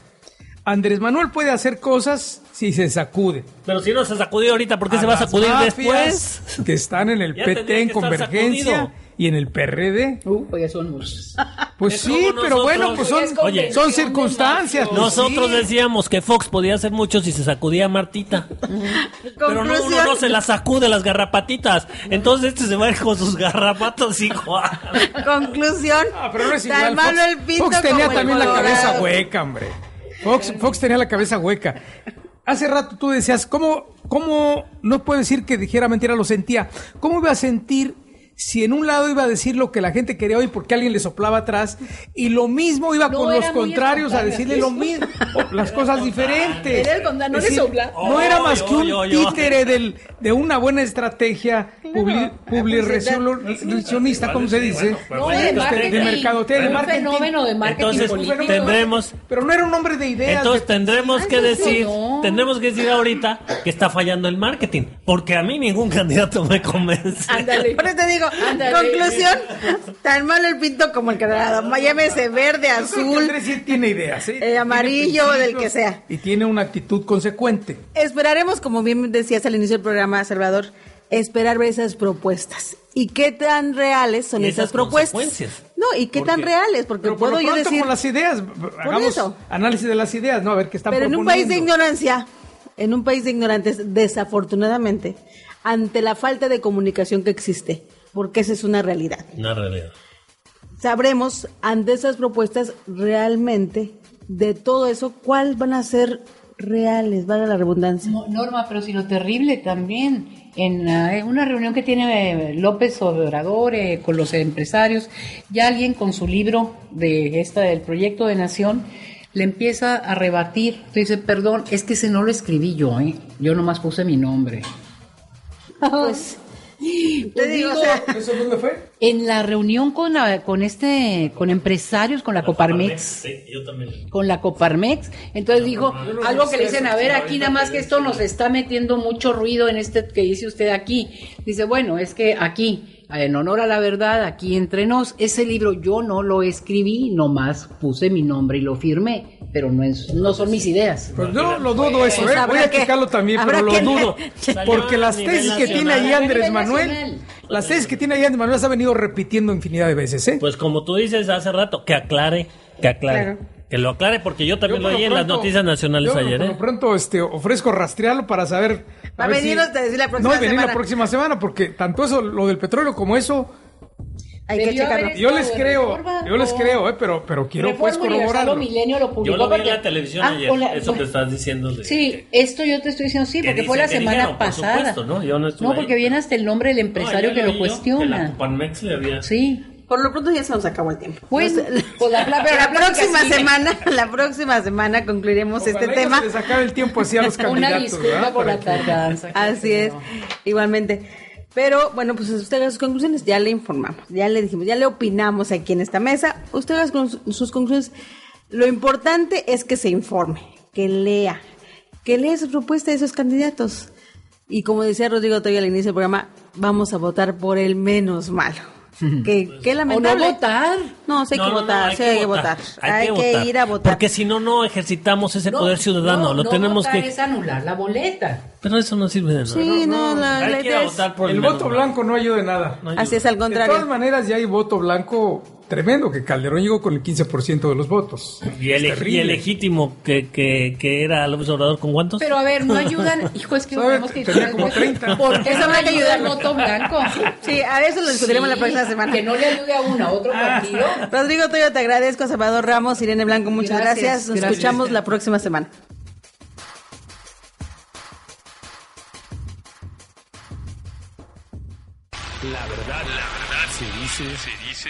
Andrés Manuel puede hacer cosas si se sacude. Pero si no se sacudió ahorita, ¿por qué se va a sacudir después? Que están en el PT, en Convergencia. Y en el PRD. Uh, pues son muchos. Pues Es sí, pero bueno, pues son, Oye, son circunstancias. pues Nosotros sí. decíamos que Fox podía hacer mucho si se sacudía a Martita. Pero no, uno no se las sacude las garrapatitas. Entonces este se va a ir con sus garrapatos igual. Conclusión. Ah, pero no es Tan igual. malo Fox, el pinto Fox tenía como el también la cabeza hueca, hombre. Fox, Fox tenía la cabeza hueca. Hace rato tú decías, ¿cómo, ¿cómo no puedo decir que dijera mentira, lo sentía? ¿Cómo iba a sentir si en un lado iba a decir lo que la gente quería oír porque alguien le soplaba atrás y lo mismo iba No, con los contrarios a decirle lo mismo, las cosas diferentes? Era el contra- no Es le decir, sopla. No era más que un Yo, yo, yo. títere del, de una buena estrategia publi- publirrevolucionista, ¿cómo se dice? No, de marketing. de mercadotecnia, de Un marketing. fenómeno de marketing Entonces político. tendremos, Pero no era un hombre de ideas. entonces de- tendremos que decir, no. tendremos que decir ahorita que está fallando el marketing, porque a mí ningún candidato me convence. Ándale. Te digo, Conclusión, tan malo el pinto como el colorado. Llámese verde, azul. Andrés sí tiene ideas, ¿eh? Tiene amarillo, del que sea. Y tiene una actitud consecuente. Esperaremos, como bien decías al inicio del programa, Salvador, esperar ver esas propuestas. ¿Y qué tan reales son Y esas, esas propuestas? consecuencias. No, y qué tan reales, porque Pero por puedo lo yo decir... con las ideas, hagamos eso. análisis de las ideas, ¿no? A ver qué están Pero en un país de ignorancia, en un país de ignorantes, desafortunadamente, ante la falta de comunicación que existe, porque esa es una realidad, Una realidad. sabremos ante esas propuestas realmente de todo eso, cuál van a ser reales, vale la redundancia. No, Norma, pero si lo terrible también, en eh, una reunión que tiene eh, López Obrador eh, con los empresarios, ya alguien con su libro de esta del proyecto de nación le empieza a rebatir. Dice, perdón, es que ese no lo escribí yo, ¿eh? Yo nomás puse mi nombre. Pues, te Pues digo, o digo, sea, ¿Eso dónde fue? En la reunión con la- con este con empresarios con la Coparmex Sí, yo también. con la Coparmex. Entonces dijo algo que le dicen, a ver, aquí nada más que esto nos está metiendo mucho ruido en este que dice usted aquí. Dice, bueno, es que aquí, en honor a la verdad, aquí entre nos, ese libro yo no lo escribí, nomás puse mi nombre y lo firmé, pero no, es, no son mis ideas. Pues yo lo dudo eso, Pues ¿eh? Voy habrá a que- checarlo también, pero lo dudo. Porque las tesis que tiene ahí Andrés Manuel, nacional. las tesis que tiene ahí Andrés Manuel las ha venido repitiendo infinidad de veces, ¿eh? Pues como tú dices hace rato, que aclare, que aclare. Claro. Que lo aclare porque yo también Yo por lo oí en las noticias nacionales yo ayer. Por ¿eh? lo pronto este, ofrezco rastrearlo para saber. Va a ver venirnos a decir la próxima No, y venir semana. la próxima semana, porque tanto eso, lo del petróleo como eso, hay que checarlo. yo les creo, Reforma, yo les creo, ¿eh? Pero, pero quiero pues Reforma corroborarlo. Milenio lo publicó. Yo lo vi en porque- la televisión Ah, ayer, eso con- que estás diciendo. De, Sí, esto yo te estoy diciendo sí, Que porque fue la semana dijeron, por pasada. supuesto, ¿no? Yo no estuve ahí, porque viene hasta el nombre del No, empresario ayer que lo yo Que la cuestiona. Le había... Sí. Por lo pronto ya se nos acabó el tiempo. Bueno, sé, pues la, la- pero la, plática próxima sigue. semana, la próxima semana concluiremos Ojalá este tema. Se les acabe el tiempo así a los candidatos. Una disculpa ¿verdad? por la tardanza. Así es, igualmente. Pero bueno, pues usted haga sus conclusiones, ya le informamos, ya le dijimos, ya le opinamos aquí en esta mesa. Usted haga sus conclusiones. Lo importante es que se informe, que lea, que lea sus propuestas de esos candidatos. Y como decía Rodrigo Toya al inicio del programa, vamos a votar por el menos malo. Que, qué O no lamentable. votar. No, sí hay No, que no, no, votar, sí hay que votar. Hay, que, votar. ir a votar. Porque si no, no ejercitamos ese No, poder ciudadano. no, lo no tenemos votar que. es anular la boleta. Pero eso no sirve de nada. Sí, no, la, Hay la que votar por El menos voto blanco no ayuda en nada. No ayuda. Así es, al De todas contrario. maneras, ya hay voto blanco tremendo, que Calderón llegó con el 15% de los votos. Y el, y el legítimo que, que, que era López Obrador, ¿con cuántos? Pero a ver, no ayudan. Hijo, es que ¿Sabe? tenemos que Tenía como 30. ¿Por qué Eso no habrá que ayuda el voto blanco? Sí, a eso lo discutiremos la próxima semana. Que no le ayude a uno, a otro partido. Rodrigo Toyo, te agradezco. Salvador Ramos, Irene Blanco, muchas gracias. Gracias, Nos gracias. escuchamos la próxima semana. La verdad, la verdad se dice, se dice